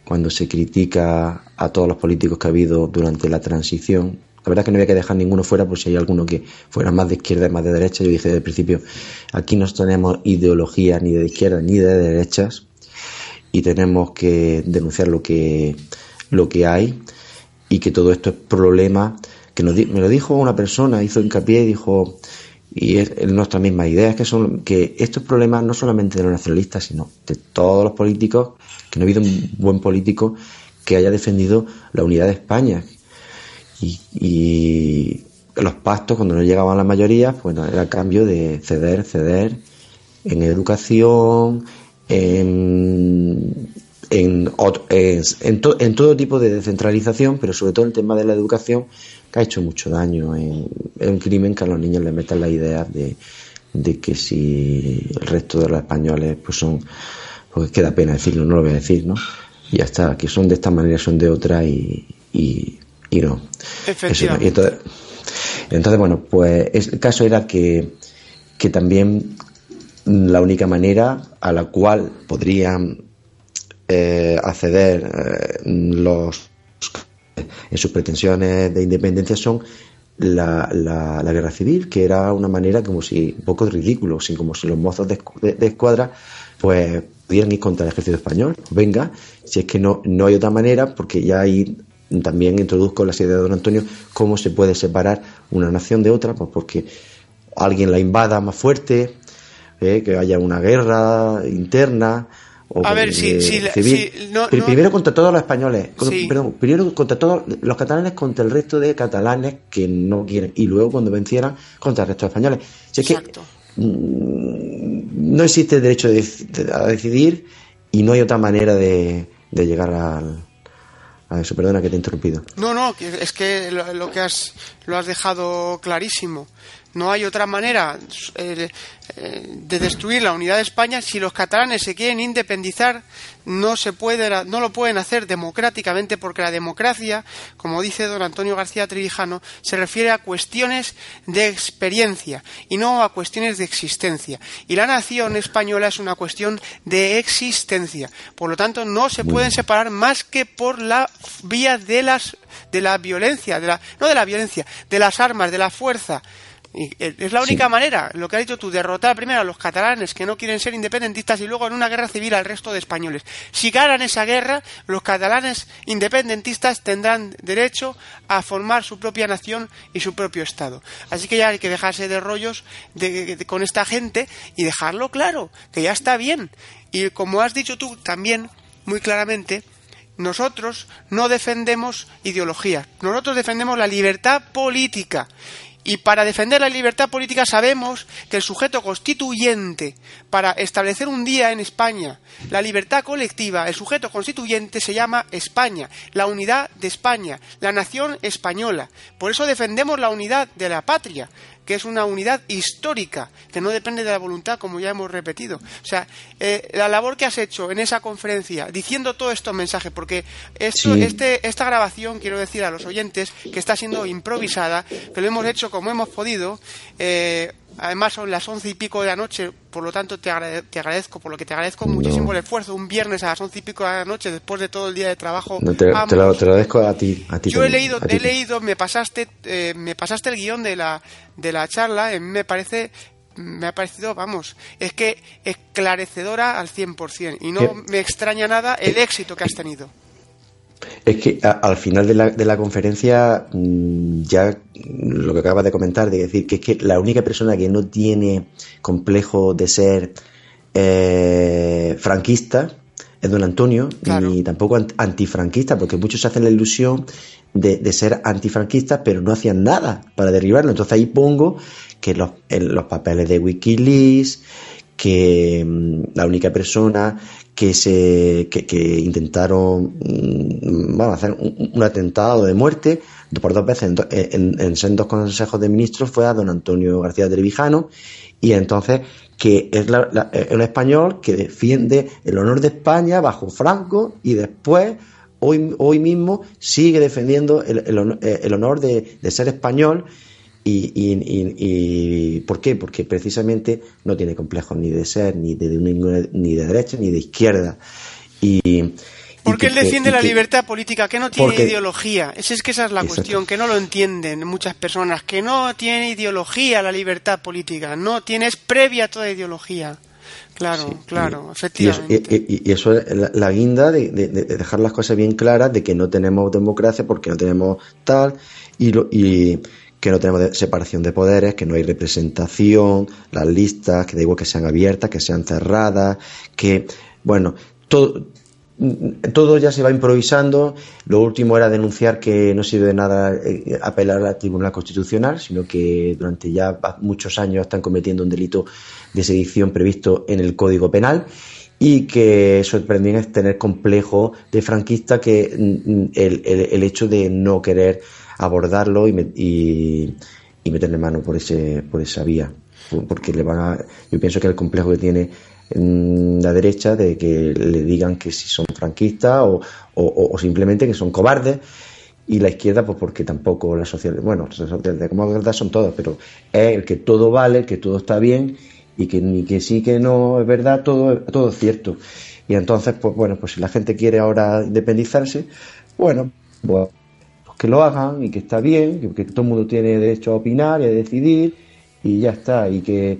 cuando se critica a todos los políticos que ha habido durante la transición. La verdad es que no había que dejar ninguno fuera por si hay alguno que fuera más de izquierda y más de derecha. Yo dije desde el principio, aquí no tenemos ideología ni de izquierda ni de derechas y tenemos que denunciar lo que, lo que hay y que todo esto es problema que nos me lo dijo una persona, hizo hincapié y dijo, y es, es nuestra misma idea, es que son que estos problemas no solamente de los nacionalistas, sino de todos los políticos, que no ha habido un buen político que haya defendido la unidad de España. Y, y los pactos, cuando no llegaban las mayorías, bueno, era cambio de ceder, ceder en educación, en, en, en, to- en todo tipo de descentralización, pero sobre todo el tema de la educación, que ha hecho mucho daño. Es un crimen que a los niños les metan la idea de, de que si el resto de los españoles pues son, pues queda pena decirlo, no lo voy a decir, ¿no? Y ya está, que son de esta manera, son de otra y, y no. Efectivamente. Y entonces, entonces, bueno, pues es- el caso era que, que también la única manera a la cual podrían eh, acceder eh, los en sus pretensiones de independencia son la, la, la guerra civil, que era una manera como si, un poco ridículo, así como si los mozos de, escu- de- de escuadra pues pudieran ir contra el ejército español. Venga, si es que no, no hay otra manera, porque ya ahí también introduzco la idea de don Antonio, cómo se puede separar una nación de otra, pues porque alguien la invada más fuerte, eh, que haya una guerra interna. O A ver, eh, si- civil. si no- Pri- no- Primero contra todos los españoles, Sí. perdón, primero contra todos los catalanes, contra el resto de catalanes que no quieren, y luego cuando vencieran, contra el resto de españoles. Si es que Exacto. mm, no existe derecho de, de- a decidir y no hay otra manera de, de llegar al, a eso. Perdona que te he interrumpido. No, no, es que lo que has lo has dejado clarísimo. No hay otra manera eh, de destruir la unidad de España si los catalanes se quieren independizar no se puede no lo pueden hacer democráticamente porque la democracia, como dice don Antonio García Trevijano, se refiere a cuestiones de experiencia y no a cuestiones de existencia. Y la nación española es una cuestión de existencia. Por lo tanto, no se pueden separar más que por la vía de las de la violencia, de la no de la violencia, de las armas, de la fuerza. Y eh, es la única Sí. manera, lo que has dicho tú, derrotar primero a los catalanes que no quieren ser independentistas y luego en una guerra civil al resto de españoles. Si ganan esa guerra, los catalanes independentistas tendrán derecho a formar su propia nación y su propio Estado. Así que ya hay que dejarse de rollos de- de- con esta gente y dejarlo claro, que ya está bien. Y como has dicho tú también, muy claramente, nosotros no defendemos ideología, nosotros defendemos la libertad política. Y para defender la libertad política sabemos que el sujeto constituyente, para establecer un día en España la libertad colectiva, el sujeto constituyente se llama España, la unidad de España, la nación española. Por eso defendemos la unidad de la patria, que es una unidad histórica, que no depende de la voluntad, como ya hemos repetido. O sea, eh, la labor que has hecho en esa conferencia, diciendo todos estos mensajes, porque esto, Sí. este, esta grabación, quiero decir a los oyentes, que está siendo improvisada, que lo hemos hecho como hemos podido, eh, Además son las once y pico de la noche, por lo tanto te, agrade- te agradezco, por lo que te agradezco muchísimo el esfuerzo. Un viernes a las once y pico de la noche, después de todo el día de trabajo. No, te, te lo, te lo agradezco a ti. A ti Yo he leído, he leído, me pasaste, eh, me pasaste el guion de la, de la charla, eh, me parece, me ha parecido, vamos, es que esclarecedora al 100% y no ¿Qué? me extraña nada el éxito que has tenido. Es que a- al final de la, de la conferencia, mm, ya lo que acabas de comentar, de decir que es que la única persona que no tiene complejo de ser eh, franquista es don Antonio, Claro. ni tampoco ant- antifranquista, porque muchos hacen la ilusión de, de ser antifranquistas, pero no hacían nada para derribarlo. Entonces ahí pongo que los, en los papeles de Wikileaks, que mm, la única persona que se que, intentaron mm, bueno, hacer un, atentado de muerte por dos veces en, do- en, en sendos consejos de ministros fue a don Antonio García Trevijano. Y entonces que es la- la- es un español que defiende el honor de España bajo Franco y después hoy, hoy mismo sigue defendiendo el, el eh, el honor de, de ser español y, y, y- y- ¿por qué? Porque precisamente no tiene complejos ni de ser ni de, ninguna- ni de derecha ni de izquierda. Y, Porque que- él defiende la que- libertad política, que no tiene Porque- ideología. Es, es que esa es la cuestión, que no lo entienden muchas personas, que no tiene ideología la libertad política, no tiene, es previa toda ideología. Claro, Sí, claro, y- efectivamente. y- y- y eso es la, la guinda de, de- de dejar las cosas bien claras de que no tenemos democracia porque no tenemos tal y, lo- y que no tenemos separación de poderes, que no hay representación, las listas, que da igual que sean abiertas, que sean cerradas, que, bueno, todo, todo ya se va improvisando. Lo último era denunciar que no sirve de nada eh, apelar al Tribunal Constitucional, sino que durante ya muchos años están cometiendo un delito de sedición previsto en el Código Penal y que también es tener complejo de franquista que mm, el, el- el hecho de no querer abordarlo y, me- y, meterle mano por ese por esa vía. Porque le van a yo pienso que el complejo que tiene la derecha de que le digan que si son franquistas o, o- simplemente que son cobardes y la izquierda pues porque tampoco la social bueno las socialdemócratas son todos pero es el que todo vale el que todo está bien y que ni que sí que no es verdad todo todo es cierto. Y entonces pues bueno pues si la gente quiere ahora independizarse bueno pues que lo hagan y que está bien, que, que todo el mundo tiene derecho a opinar y a decidir y ya está. Y que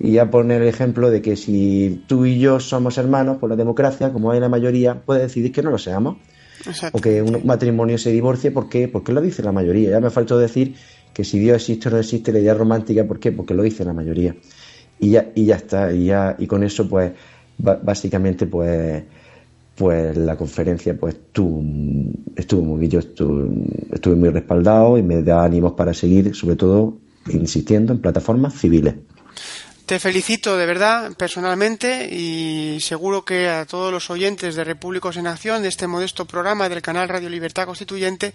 y ya poner el ejemplo de que si tú y yo somos hermanos por la democracia, como hay la mayoría, puede decidir que no lo seamos. Exacto. O que un matrimonio se divorcie, ¿por qué? Porque lo dice la mayoría. Ya me faltó decir que si Dios existe o no existe, la idea romántica, ¿por qué? Porque lo dice la mayoría. Y ya, y ya está. Y, ya, y con eso, pues, básicamente, pues pues la conferencia pues estuvo, estuvo muy yo estuve, estuve muy respaldado y me da ánimos para seguir, sobre todo insistiendo en plataformas civiles. Te felicito de verdad personalmente y seguro que a todos los oyentes de Repúblicos en Acción de este modesto programa del canal Radio Libertad Constituyente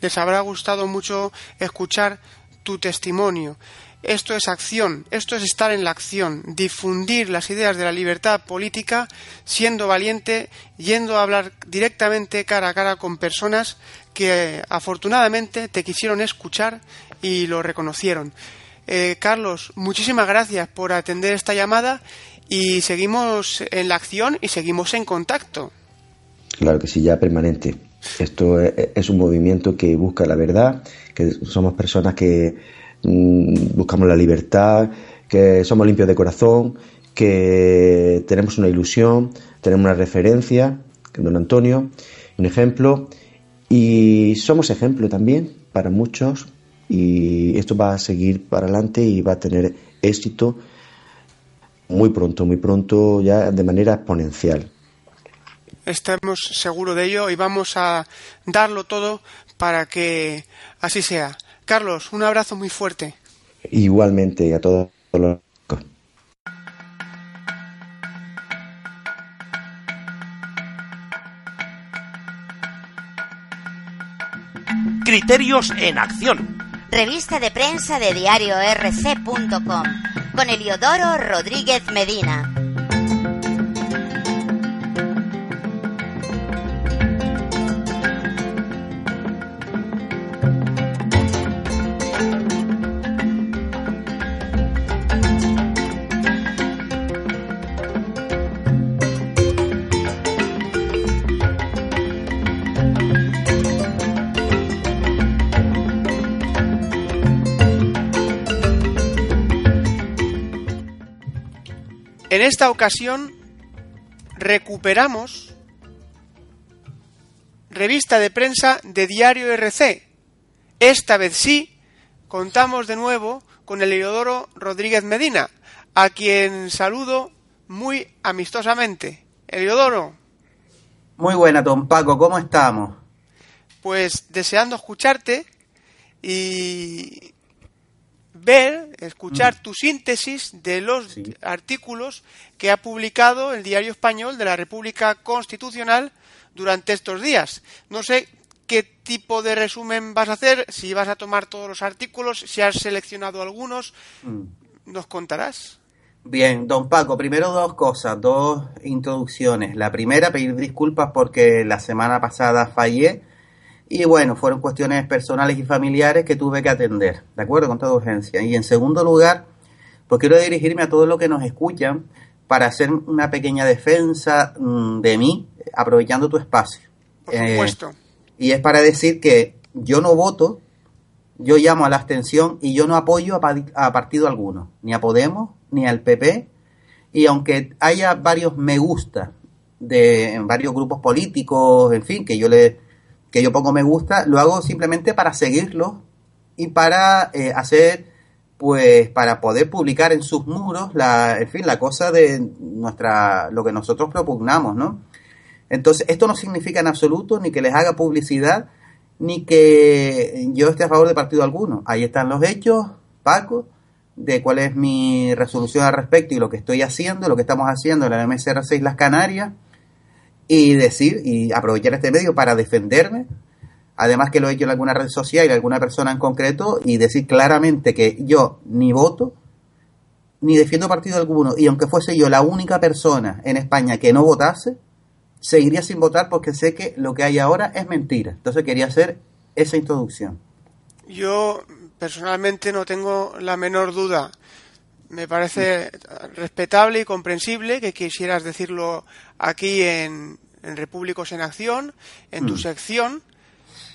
les habrá gustado mucho escuchar tu testimonio. Esto es acción, esto es estar en la acción, difundir las ideas de la libertad política siendo valiente, yendo a hablar directamente cara a cara con personas que eh, afortunadamente te quisieron escuchar y lo reconocieron. Eh, Carlos, muchísimas gracias por atender esta llamada y seguimos en la acción y seguimos en contacto. Claro que sí, ya permanente. Esto es, un movimiento que busca la verdad, que somos personas que buscamos la libertad, que somos limpios de corazón, que tenemos una ilusión, tenemos una referencia, don Antonio, un ejemplo, y somos ejemplo también para muchos, y esto va a seguir para adelante y va a tener éxito muy pronto, muy pronto, ya de manera exponencial. Estamos seguros de ello y vamos a darlo todo para que así sea. Carlos, un abrazo muy fuerte. Igualmente a todos los. Criterios en acción. Revista de prensa de diario rc.com con Eliodoro Rodríguez Medina. En esta ocasión recuperamos revista de prensa de Diario RC. Esta vez sí, contamos de nuevo con el Leodoro Rodríguez Medina, a quien saludo muy amistosamente. Eliodoro. Muy buena, don Paco, ¿cómo estamos? Pues deseando escucharte y ver, escuchar Mm. tu síntesis de los artículos que ha publicado el Diario Español de la República Constitucional durante estos días. No sé qué tipo de resumen vas a hacer, si vas a tomar todos los artículos, si has seleccionado algunos, Mm. nos contarás. Bien, don Paco, primero dos cosas, dos introducciones. La primera, pedir disculpas porque la semana pasada fallé y bueno, fueron cuestiones personales y familiares que tuve que atender, ¿de acuerdo? Con toda urgencia. Y en segundo lugar, pues quiero dirigirme a todos los que nos escuchan para hacer una pequeña defensa mm, de mí, aprovechando tu espacio. Por Eh, supuesto. y es para decir que yo no voto, yo llamo a la abstención y yo no apoyo a, a partido alguno, ni a Podemos, ni al PP. Y aunque haya varios me gusta de en varios grupos políticos, en fin, que yo le que yo pongo me gusta, lo hago simplemente para seguirlos y para eh, hacer pues para poder publicar en sus muros la en fin la cosa de nuestra lo que nosotros propugnamos, ¿no? Entonces, esto no significa en absoluto ni que les haga publicidad, ni que yo esté a favor de partido alguno. Ahí están los hechos, Paco, de cuál es mi resolución al respecto y lo que estoy haciendo, lo que estamos haciendo en la MSR6 Las Canarias, y decir y aprovechar este medio para defenderme. Además que lo he hecho en alguna red social y alguna persona en concreto, y decir claramente que yo ni voto, ni defiendo partido alguno, y aunque fuese yo la única persona en España que no votase, seguiría sin votar porque sé que lo que hay ahora es mentira. Entonces quería hacer esa introducción. Yo personalmente no tengo la menor duda. Me parece respetable y comprensible que quisieras decirlo aquí en, en Repúblicos en Acción, en tu Mm. sección.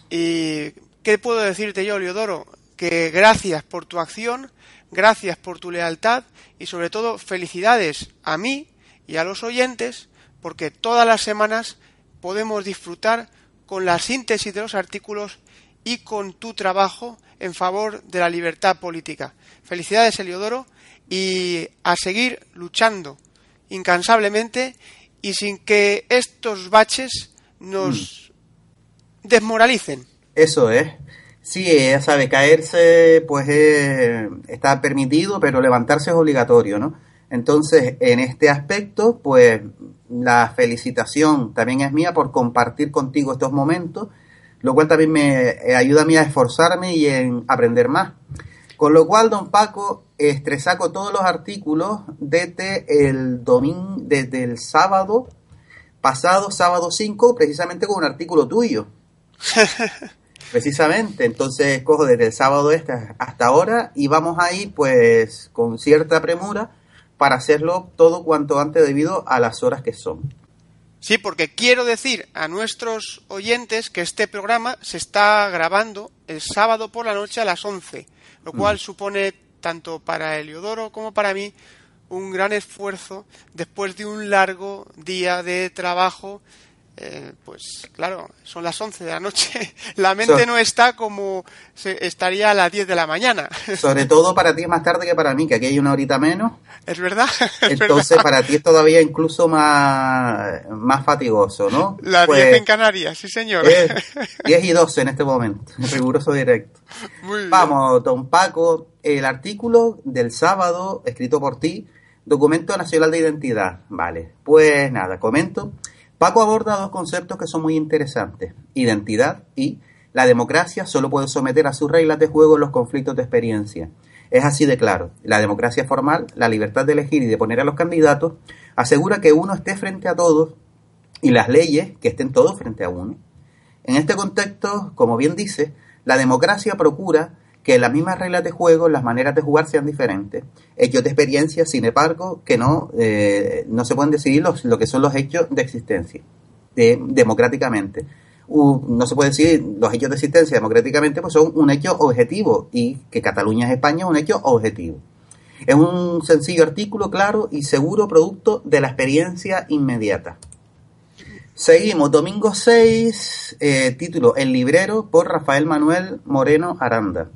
¿Y qué puedo decirte yo, Leodoro? Que gracias por tu acción, gracias por tu lealtad y sobre todo felicidades a mí y a los oyentes porque todas las semanas podemos disfrutar con la síntesis de los artículos y con tu trabajo en favor de la libertad política. Felicidades, Eliodoro, y a seguir luchando incansablemente y sin que estos baches nos desmoralicen. Eso es. Sí, ya sabe, caerse pues eh, está permitido, pero levantarse es obligatorio, ¿no? Entonces, en este aspecto, pues la felicitación también es mía por compartir contigo estos momentos, lo cual también me eh, ayuda a mí a esforzarme y en aprender más. Con lo cual, don Paco, estresaco todos los artículos desde el domingo, desde el sábado pasado, sábado 5, precisamente con un artículo tuyo. (laughs) Precisamente, entonces cojo desde el sábado este hasta ahora y vamos a ir pues con cierta premura para hacerlo todo cuanto antes debido a las horas que son. Sí, porque quiero decir a nuestros oyentes que este programa se está grabando el sábado por la noche a las 11, lo cual supone tanto para Eliodoro como para mí un gran esfuerzo después de un largo día de trabajo. Eh, pues claro, son las 11 de la noche. (laughs) La mente So- no está como se estaría a las 10 de la mañana. (laughs) Sobre todo para ti es más tarde que para mí, que aquí hay una horita menos. ¿Es verdad? (laughs) Es Entonces verdad. para ti es todavía incluso más, más fatigoso, ¿no? Las Pues, 10 en Canarias, sí señor. es 10 y 12 en este momento, en riguroso directo. Muy bien. Vamos, don Paco, el artículo del sábado escrito por ti, Documento Nacional de Identidad. Vale, pues nada, comento. Paco aborda dos conceptos que son muy interesantes, identidad y la democracia solo puede someter a sus reglas de juego los conflictos de experiencia. Es así de claro. La democracia formal, la libertad de elegir y de poner a los candidatos, asegura que uno esté frente a todos y las leyes que estén todos frente a uno. En este contexto, como bien dice, la democracia procura que las mismas reglas de juego, las maneras de jugar sean diferentes. Hechos de experiencia, sin embargo, que no, eh, no se pueden decidir los, lo que son los hechos de existencia, de- democráticamente. No se puede decidir los hechos de existencia democráticamente, pues son un hecho objetivo, y que Cataluña es España es un hecho objetivo. Es un sencillo artículo claro y seguro producto de la experiencia inmediata. Seguimos, domingo 6, eh, título El librero por Rafael Manuel Moreno Aranda.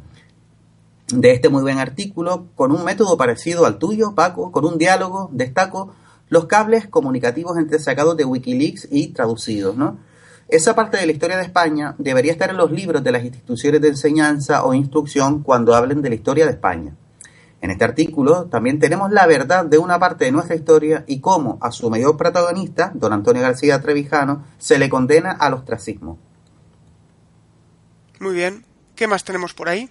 De este muy buen artículo, con un método parecido al tuyo, Paco, con un diálogo, destaco los cables comunicativos entre sacados de Wikileaks y traducidos, ¿no? Esa parte de la historia de España debería estar en los libros de las instituciones de enseñanza o instrucción cuando hablen de la historia de España. En este artículo también tenemos la verdad de una parte de nuestra historia y cómo a su mayor protagonista, don Antonio García Trevijano, se le condena al ostracismo. Muy bien. ¿Qué más tenemos por ahí?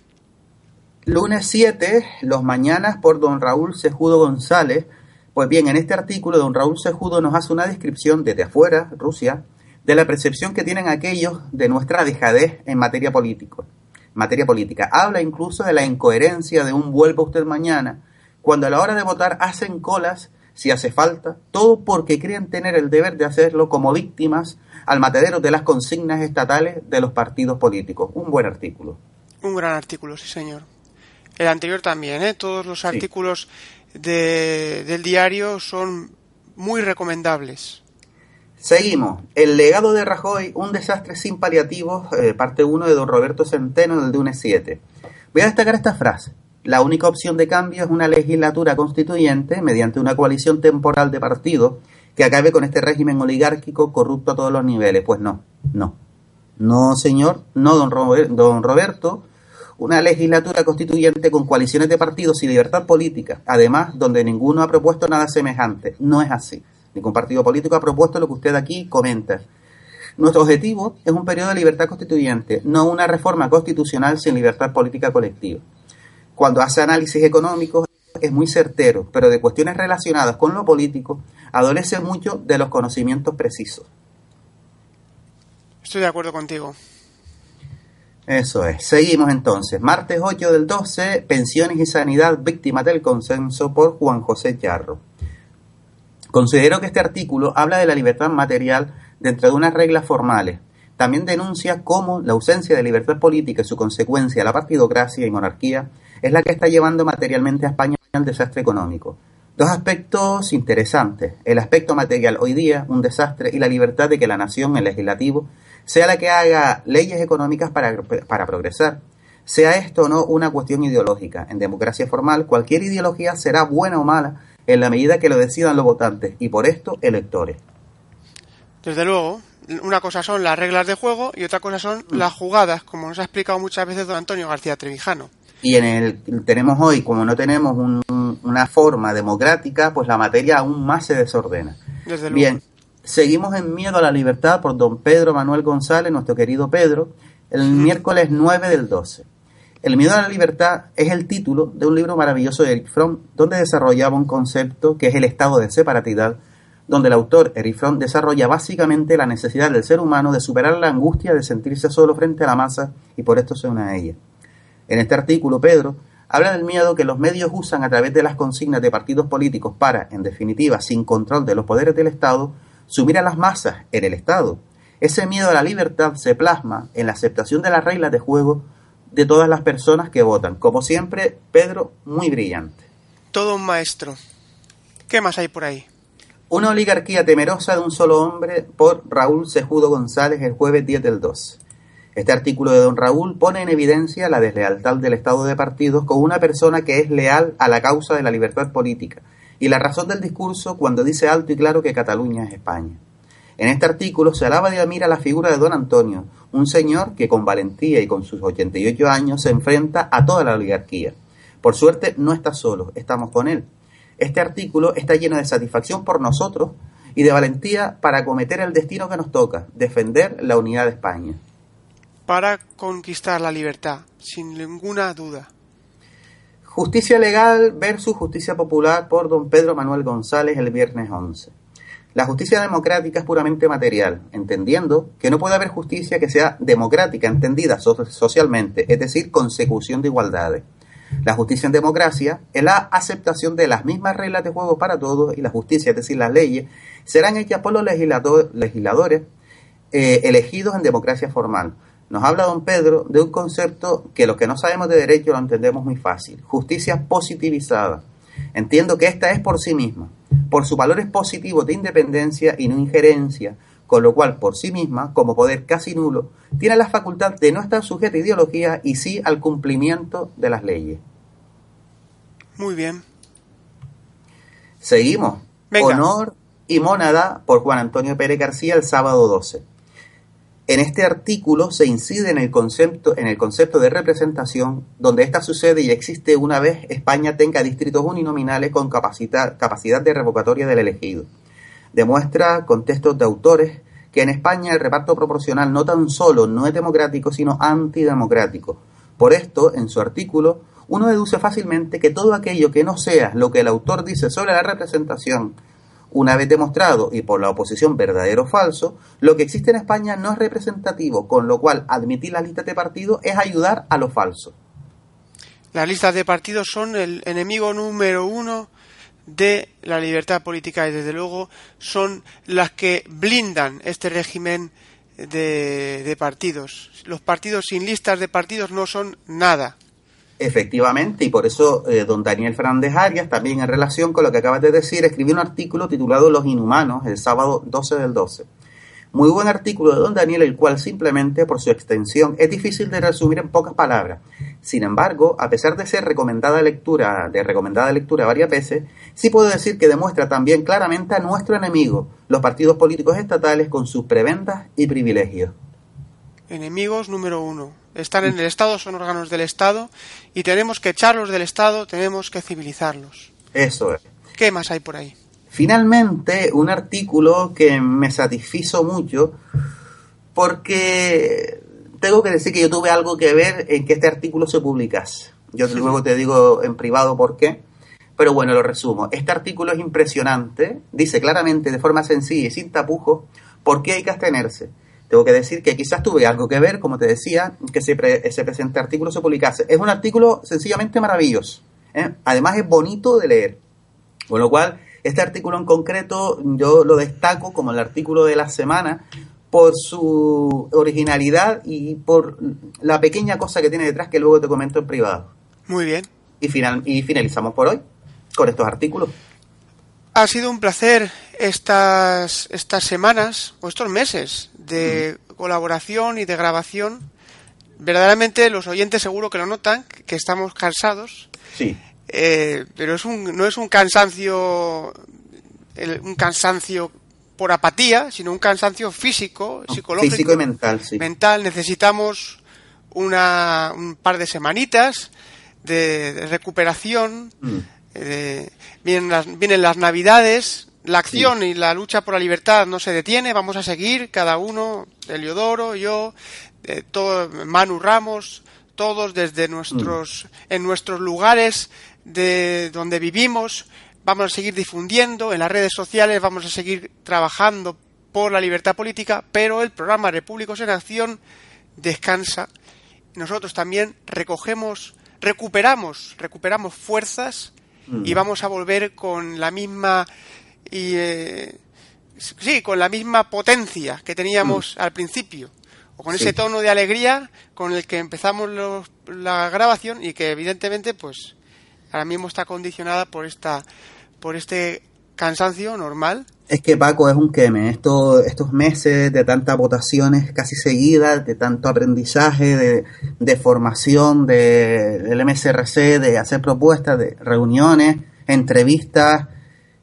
Lunes 7, los mañanas por don Raúl Sejudo González. Pues bien, en este artículo don Raúl Sejudo nos hace una descripción desde afuera, Rusia, de la percepción que tienen aquellos de nuestra dejadez en materia política materia política. Habla incluso de la incoherencia de un vuelva usted mañana, cuando a la hora de votar hacen colas si hace falta, todo porque creen tener el deber de hacerlo como víctimas al matadero de las consignas estatales de los partidos políticos. Un buen artículo. Un gran artículo, sí señor. El anterior también, ¿eh? Todos los artículos de, del diario son muy recomendables. Seguimos. El legado de Rajoy, un desastre sin paliativos, eh, parte 1 de don Roberto Centeno del DUNE 7. Voy a destacar esta frase. La única opción de cambio es una legislatura constituyente mediante una coalición temporal de partidos que acabe con este régimen oligárquico corrupto a todos los niveles. Pues no, no. No, señor, no, don, don Roberto. Una legislatura constituyente con coaliciones de partidos y libertad política, además donde ninguno ha propuesto nada semejante. No es así. Ningún partido político ha propuesto lo que usted aquí comenta. Nuestro objetivo es un periodo de libertad constituyente, no una reforma constitucional sin libertad política colectiva. Cuando hace análisis económicos es muy certero, pero de cuestiones relacionadas con lo político adolece mucho de los conocimientos precisos. Estoy de acuerdo contigo. Eso es. Seguimos entonces. Martes 8 del 12, Pensiones y Sanidad, víctimas del consenso por Juan José Charro. Considero que este artículo habla de la libertad material dentro de unas reglas formales. También denuncia cómo la ausencia de libertad política y su consecuencia, la partidocracia y monarquía, es la que está llevando materialmente a España al desastre económico. Dos aspectos interesantes. El aspecto material hoy día, un desastre, y la libertad de que la nación, el legislativo, sea la que haga leyes económicas para, para progresar. Sea esto o no una cuestión ideológica. En democracia formal, cualquier ideología será buena o mala en la medida que lo decidan los votantes y por esto electores. Desde luego, una cosa son las reglas de juego y otra cosa son las jugadas, como nos ha explicado muchas veces don Antonio García Trevijano. Y en el tenemos hoy, como no tenemos una forma democrática, pues la materia aún más se desordena. Desde luego. Bien, seguimos en Miedo a la Libertad por don Pedro Manuel González, nuestro querido Pedro, el miércoles 9 del 12. El miedo a la libertad es el título de un libro maravilloso de Eric Fromm, donde desarrollaba un concepto que es el estado de separatidad, donde el autor Eric Fromm desarrolla básicamente la necesidad del ser humano de superar la angustia de sentirse solo frente a la masa y por esto se une a ella. En este artículo, Pedro habla del miedo que los medios usan a través de las consignas de partidos políticos para, en definitiva, sin control de los poderes del Estado, sumir a las masas en el Estado. Ese miedo a la libertad se plasma en la aceptación de las reglas de juego de todas las personas que votan. Como siempre, Pedro, muy brillante. Todo un maestro. ¿Qué más hay por ahí? Una oligarquía temerosa de un solo hombre por Raúl Sejudo González el jueves 10 del 2. Este artículo de don Raúl pone en evidencia la deslealtad del Estado de partidos con una persona que es leal a la causa de la libertad política y la razón del discurso cuando dice alto y claro que Cataluña es España. En este artículo se alaba y admira la figura de don Antonio, un señor que con valentía y con sus 88 años se enfrenta a toda la oligarquía. Por suerte no está solo, estamos con él. Este artículo está lleno de satisfacción por nosotros y de valentía para acometer el destino que nos toca, defender la unidad de España. Para conquistar la libertad, sin ninguna duda. Justicia legal versus justicia popular por don Pedro Manuel González el viernes 11. La justicia democrática es puramente material, entendiendo que no puede haber justicia que sea democrática, entendida socialmente, es decir, consecución de igualdades. La justicia en democracia es la aceptación de las mismas reglas de juego para todos y la justicia, es decir, las leyes, serán hechas por los legisladores eh, elegidos en democracia formal. Nos habla don Pedro de un concepto que los que no sabemos de derecho lo entendemos muy fácil, justicia positivizada Entiendo que esta es por sí misma, por sus valores positivos de independencia y no injerencia, con lo cual por sí misma, como poder casi nulo, tiene la facultad de no estar sujeta a ideología y sí al cumplimiento de las leyes. Muy bien. Seguimos. Venga. Honor y Mónada por Juan Antonio Pérez García el sábado 12. En este artículo se incide en el concepto, en el concepto de representación, donde esta sucede y existe una vez España tenga distritos uninominales con capacidad, capacidad de revocatoria del elegido. Demuestra con textos de autores que en España el reparto proporcional no tan solo no es democrático, sino antidemocrático. Por esto, en su artículo, uno deduce fácilmente que todo aquello que no sea lo que el autor dice sobre la representación, una vez demostrado y por la oposición verdadero o falso, lo que existe en España no es representativo, con lo cual admitir la lista de partidos es ayudar a lo falso. Las listas de partidos son el enemigo número uno de la libertad política y desde luego son las que blindan este régimen de, de partidos. Los partidos sin listas de partidos no son nada. Efectivamente, y por eso eh, don Daniel Fernández Arias, también en relación con lo que acabas de decir, escribió un artículo titulado Los Inhumanos, el sábado 12 del 12. Muy buen artículo de don Daniel, el cual simplemente por su extensión es difícil de resumir en pocas palabras. Sin embargo, a pesar de ser recomendada lectura, de recomendada lectura varias veces, sí puedo decir que demuestra también claramente a nuestro enemigo, los partidos políticos estatales con sus prebendas y privilegios. Enemigos número uno. Están en el Estado, son órganos del Estado y tenemos que echarlos del Estado, tenemos que civilizarlos. Eso es. ¿Qué más hay por ahí? Finalmente, un artículo que me satisfizo mucho porque tengo que decir que yo tuve algo que ver en que este artículo se publicase. Yo luego te digo en privado por qué, pero bueno, lo resumo. Este artículo es impresionante, dice claramente de forma sencilla y sin tapujos por qué hay que abstenerse. Tengo que decir que quizás tuve algo que ver, como te decía, que ese, pre- ese presente artículo se publicase. Es un artículo sencillamente maravilloso. ¿eh? Además es bonito de leer. Con lo cual, este artículo en concreto yo lo destaco como el artículo de la semana por su originalidad y por la pequeña cosa que tiene detrás que luego te comento en privado. Muy bien. Y, final, y finalizamos por hoy con estos artículos. Ha sido un placer estas, estas semanas o estos meses de colaboración y de grabación. Verdaderamente los oyentes seguro que lo notan, que estamos cansados, Sí. eh, pero es un, no es un cansancio, el- un cansancio por apatía, sino un cansancio físico, psicológico, Físico y mental, sí. mental. Necesitamos una, un par de semanitas de, de recuperación. Mm. eh, vienen, las, vienen las navidades, la acción y la lucha por la libertad no se detiene, vamos a seguir cada uno, Eliodoro, yo, eh, todo, Manu Ramos, todos desde nuestros, en nuestros lugares de donde vivimos, vamos a seguir difundiendo en las redes sociales, vamos a seguir trabajando por la libertad política, pero el programa Repúblicos en Acción descansa. Nosotros también recogemos, recuperamos, recuperamos fuerzas y vamos a volver con la misma y eh, sí, con la misma potencia que teníamos al principio o con Sí. ese tono de alegría con el que empezamos los- la grabación y que evidentemente pues ahora mismo está condicionada por esta por este cansancio normal Es que Paco es un queme. Esto, estos meses de tantas votaciones casi seguidas, de tanto aprendizaje, de, de formación de, del MSRC, de hacer propuestas, de reuniones, entrevistas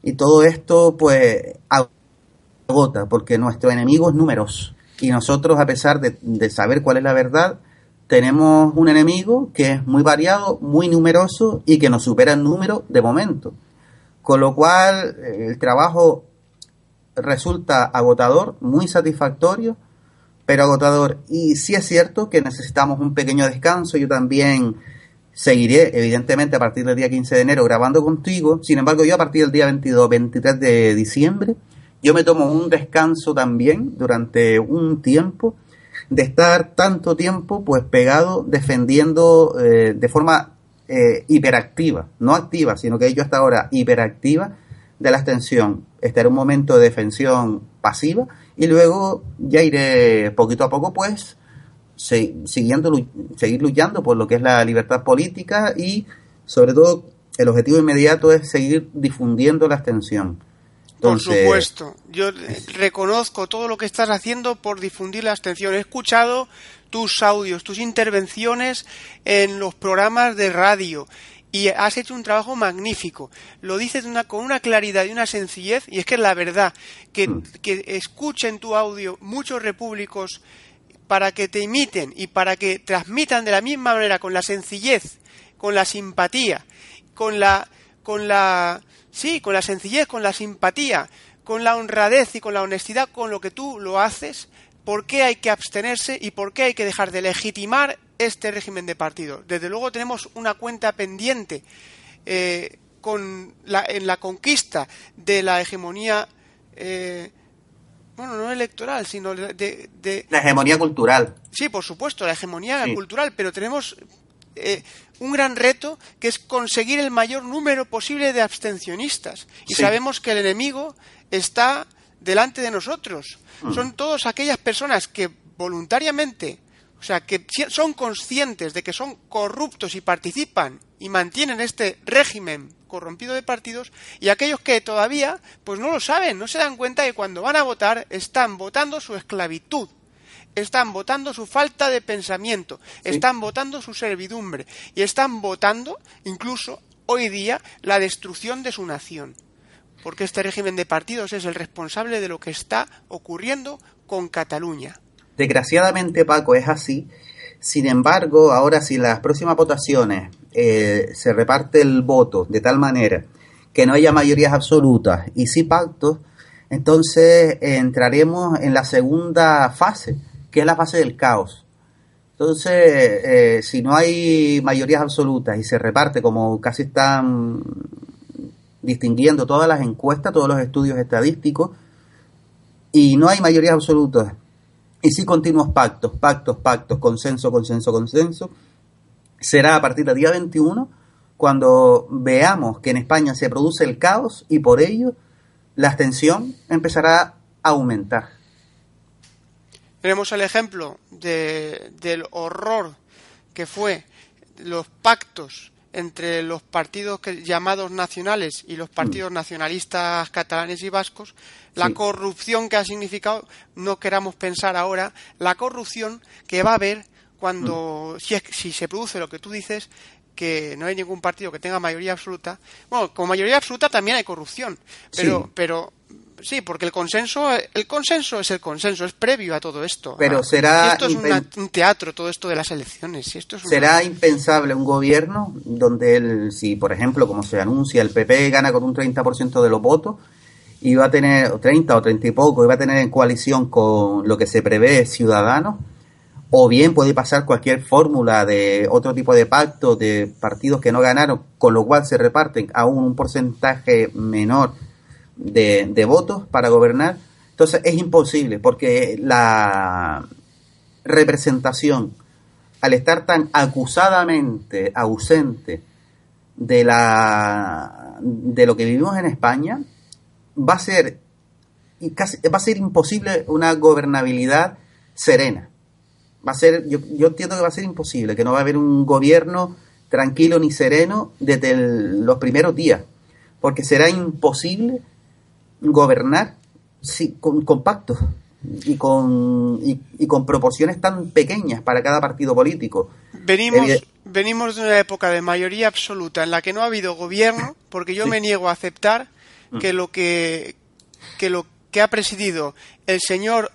y todo esto, pues agota, porque nuestro enemigo es numeroso. Y nosotros, a pesar de, de saber cuál es la verdad, tenemos un enemigo que es muy variado, muy numeroso y que nos supera en número de momento. Con lo cual, el trabajo resulta agotador, muy satisfactorio, pero agotador. Y sí es cierto que necesitamos un pequeño descanso. Yo también seguiré, evidentemente, a partir del día 15 de enero grabando contigo. Sin embargo, yo a partir del día 22, 23 de diciembre, yo me tomo un descanso también durante un tiempo de estar tanto tiempo pues pegado defendiendo eh, de forma eh, hiperactiva, no activa, sino que yo hasta ahora hiperactiva de la extensión. Estaré un momento de defensión pasiva y luego ya iré poquito a poco pues se- siguiendo seguir luchando por lo que es la libertad política y sobre todo el objetivo inmediato es seguir difundiendo la abstención. Por supuesto, yo reconozco todo lo que estás haciendo por difundir la abstención. He escuchado tus audios, tus intervenciones en los programas de radio y has hecho un trabajo magnífico. Lo dices una- con una claridad y una sencillez y es que es la verdad que, Mm. que escuchen tu audio muchos repúblicos para que te imiten y para que transmitan de la misma manera con la sencillez, con la simpatía, con la con la sí, con la sencillez, con la simpatía, con la honradez y con la honestidad con lo que tú lo haces, por qué hay que abstenerse y por qué hay que dejar de legitimar este régimen de partido. Desde luego tenemos una cuenta pendiente eh, con la, en la conquista de la hegemonía eh, bueno, no electoral, sino de, la hegemonía cultural. Sí, por supuesto, la hegemonía Sí. cultural, pero tenemos eh, un gran reto que es conseguir el mayor número posible de abstencionistas. Y Sí. sabemos que el enemigo está delante de nosotros. Mm. Son todas aquellas personas que voluntariamente, o sea, que son conscientes de que son corruptos y participan y mantienen este régimen corrompido de partidos y aquellos que todavía pues no lo saben, no se dan cuenta que cuando van a votar están votando su esclavitud están votando su falta de pensamiento, están votando su servidumbre y están votando incluso hoy día la destrucción de su nación. Porque este régimen de partidos es el responsable de lo que está ocurriendo con Cataluña. Desgraciadamente, Paco, es así. Sin embargo, ahora si las próximas votaciones eh, se reparte el voto de tal manera que no haya mayorías absolutas y sí pactos, entonces eh, entraremos en la segunda fase, que es la fase del caos. Entonces, eh, si no hay mayorías absolutas y se reparte como casi están distinguiendo todas las encuestas, todos los estudios estadísticos, y no hay mayorías absolutas y sí continuos pactos, pactos, pactos, consenso, consenso, consenso, será a partir del día 21 cuando veamos que en España se produce el caos y por ello la abstención empezará a aumentar. Tenemos el ejemplo de- del horror que fue los pactos entre los partidos que- llamados nacionales y los partidos nacionalistas catalanes y vascos, la Sí. corrupción que ha significado, no queramos pensar ahora, la corrupción que va a haber cuando, si, es- si se produce lo que tú dices, que no hay ningún partido que tenga mayoría absoluta. Bueno, con mayoría absoluta también hay corrupción, pero, Sí. pero sí, porque el consenso, el consenso es el consenso, es previo a todo esto. Pero Ah, será si esto es una- un teatro, todo esto de las elecciones. Si esto es una- Será impensable un gobierno donde, el, si por ejemplo, como se anuncia, el PP gana con un 30% de los votos y va a tener o 30 o 30 y poco, y va a tener en coalición con lo que se prevé Ciudadanos, o bien puede pasar cualquier fórmula de otro tipo de pacto de partidos que no ganaron, con lo cual se reparten aún un porcentaje menor de, de votos para gobernar. Entonces es imposible porque la representación, al estar tan acusadamente ausente de la de lo que vivimos en España, va a ser casi, va a ser imposible una gobernabilidad serena. Va a ser, yo, yo entiendo que va a ser imposible, que no va a haber un gobierno tranquilo ni sereno desde el- los primeros días, porque será imposible gobernar sí, con, con pactos y con, y, y con proporciones tan pequeñas para cada partido político. Venimos, venimos de una época de mayoría absoluta en la que no ha habido gobierno, porque yo Sí. me niego a aceptar que lo que, que lo que ha presidido el señor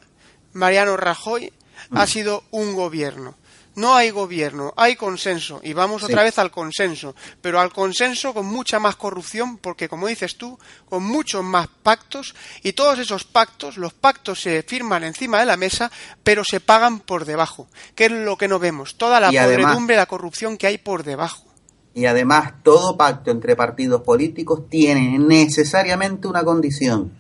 Mariano Rajoy ha sido un gobierno. No hay gobierno, hay consenso y vamos Sí. otra vez al consenso, pero al consenso con mucha más corrupción porque como dices tú, con muchos más pactos y todos esos pactos, los pactos se firman encima de la mesa, pero se pagan por debajo, que es lo que no vemos, toda la Y además- podredumbre, la corrupción que hay por debajo. Y además, todo pacto entre partidos políticos tiene necesariamente una condición,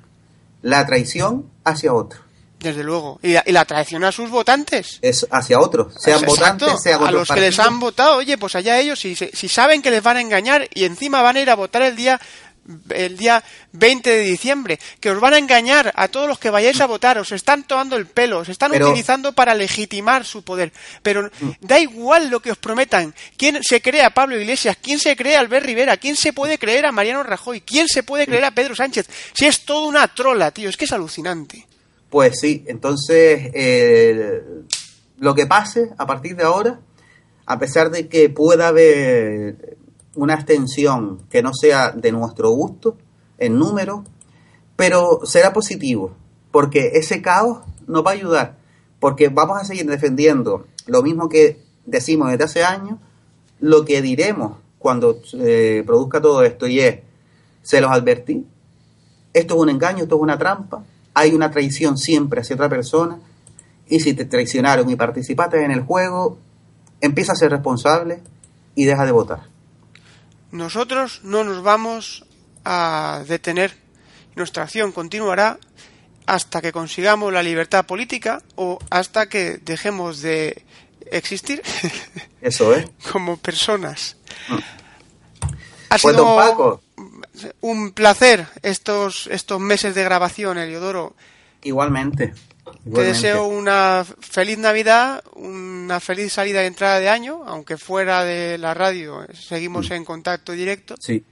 la traición hacia otro. Desde luego. Y la, y la traición a sus votantes. Es hacia otros, sean Exacto. votantes, sean a los que les han votado, oye, pues allá ellos, si, si saben que les van a engañar y encima van a ir a votar el día el día 20 de diciembre, que os van a engañar a todos los que vayáis a votar, os están tomando el pelo, os están Pero- utilizando para legitimar su poder. Pero da igual lo que os prometan. ¿Quién se cree a Pablo Iglesias? ¿Quién se cree a Albert Rivera? ¿Quién se puede creer a Mariano Rajoy? ¿Quién se puede creer a Pedro Sánchez? Si es toda una trola, tío, es que es alucinante. Pues sí, entonces eh, lo que pase a partir de ahora, a pesar de que pueda haber una extensión que no sea de nuestro gusto en número, pero será positivo, porque ese caos nos va a ayudar, porque vamos a seguir defendiendo lo mismo que decimos desde hace años, lo que diremos cuando se produzca todo esto y es, se los advertí, esto es un engaño, esto es una trampa, hay una traición siempre hacia otra persona, y si te traicionaron y participaste en el juego, empieza a ser responsable y deja de votar. Nosotros no nos vamos a detener. Nuestra acción continuará hasta que consigamos la libertad política o hasta que dejemos de existir Eso (laughs) como personas. Ha Pues sido don Paco, un placer estos, estos meses de grabación, Eliodoro. igualmente. Te deseo una feliz Navidad, una feliz salida y entrada de año, aunque fuera de la radio eh, seguimos Mm. en contacto directo. Sí.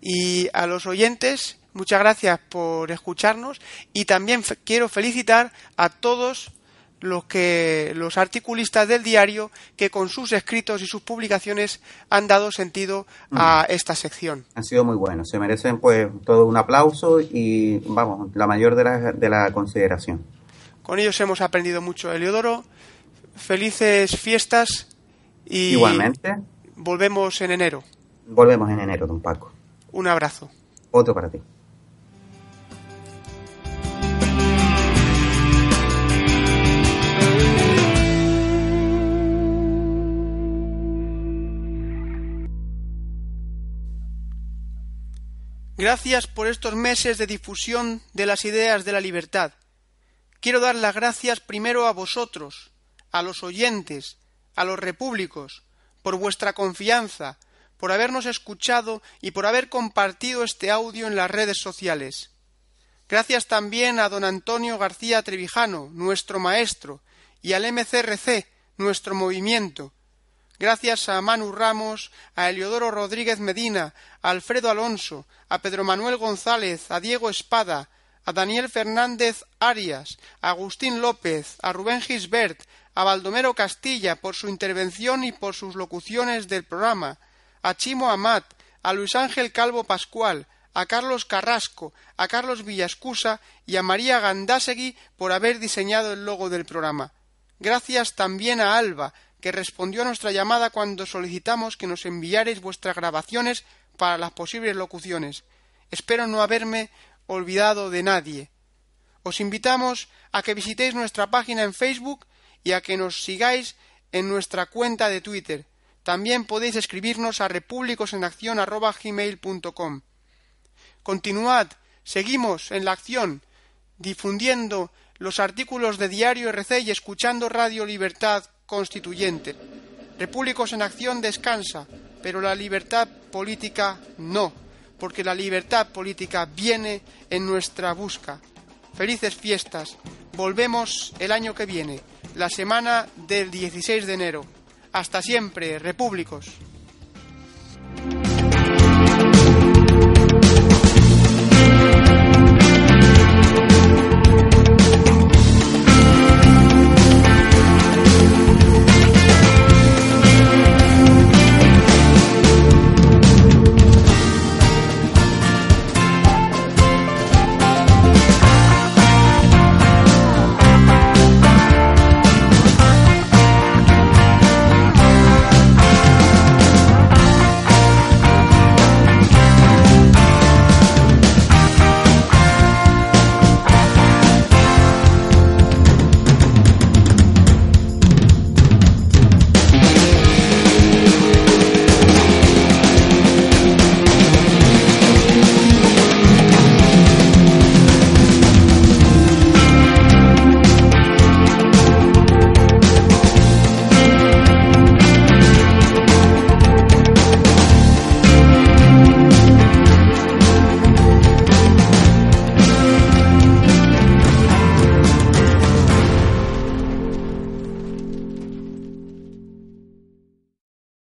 Y a los oyentes, muchas gracias por escucharnos y también quiero felicitar a todos los que los articulistas del diario que con sus escritos y sus publicaciones han dado sentido a esta sección. Han sido muy buenos. Se merecen pues todo un aplauso y vamos, la mayor de la, de la consideración. Con ellos hemos aprendido mucho. Eliodoro, felices fiestas y Igualmente, volvemos en enero. volvemos en enero, don Paco. Un abrazo. Otro para ti. Gracias por estos meses de difusión de las ideas de la libertad. Quiero dar las gracias primero a vosotros, a los oyentes, a los repúblicos, por vuestra confianza, por habernos escuchado y por haber compartido este audio en las redes sociales. Gracias también a don Antonio García Trevijano, nuestro maestro, y al MCRC, nuestro movimiento. Gracias a Manu Ramos, a Eliodoro Rodríguez Medina, a Alfredo Alonso, a Pedro Manuel González, a Diego Espada, a Daniel Fernández Arias, a Agustín López, a Rubén Gisbert, a Baldomero Castilla por su intervención y por sus locuciones del programa, a Chimo Amat, a Luis Ángel Calvo Pascual, a Carlos Carrasco, a Carlos Villascusa y a María Gandásegui por haber diseñado el logo del programa. Gracias también a Alba, que respondió a nuestra llamada cuando solicitamos que nos enviarais vuestras grabaciones para las posibles locuciones. Espero no haberme olvidado de nadie. Os invitamos a que visitéis nuestra página en Facebook y a que nos sigáis en nuestra cuenta de Twitter. También podéis escribirnos a repúblicosenacción.com. Continuad, seguimos en la acción, difundiendo los artículos de Diario RC y escuchando Radio Libertad Constituyente. Repúblicos en Acción descansa, pero la libertad política no, porque la libertad política viene en nuestra busca. Felices fiestas. Volvemos el año que viene, la semana del 16 de enero. Hasta siempre, repúblicos.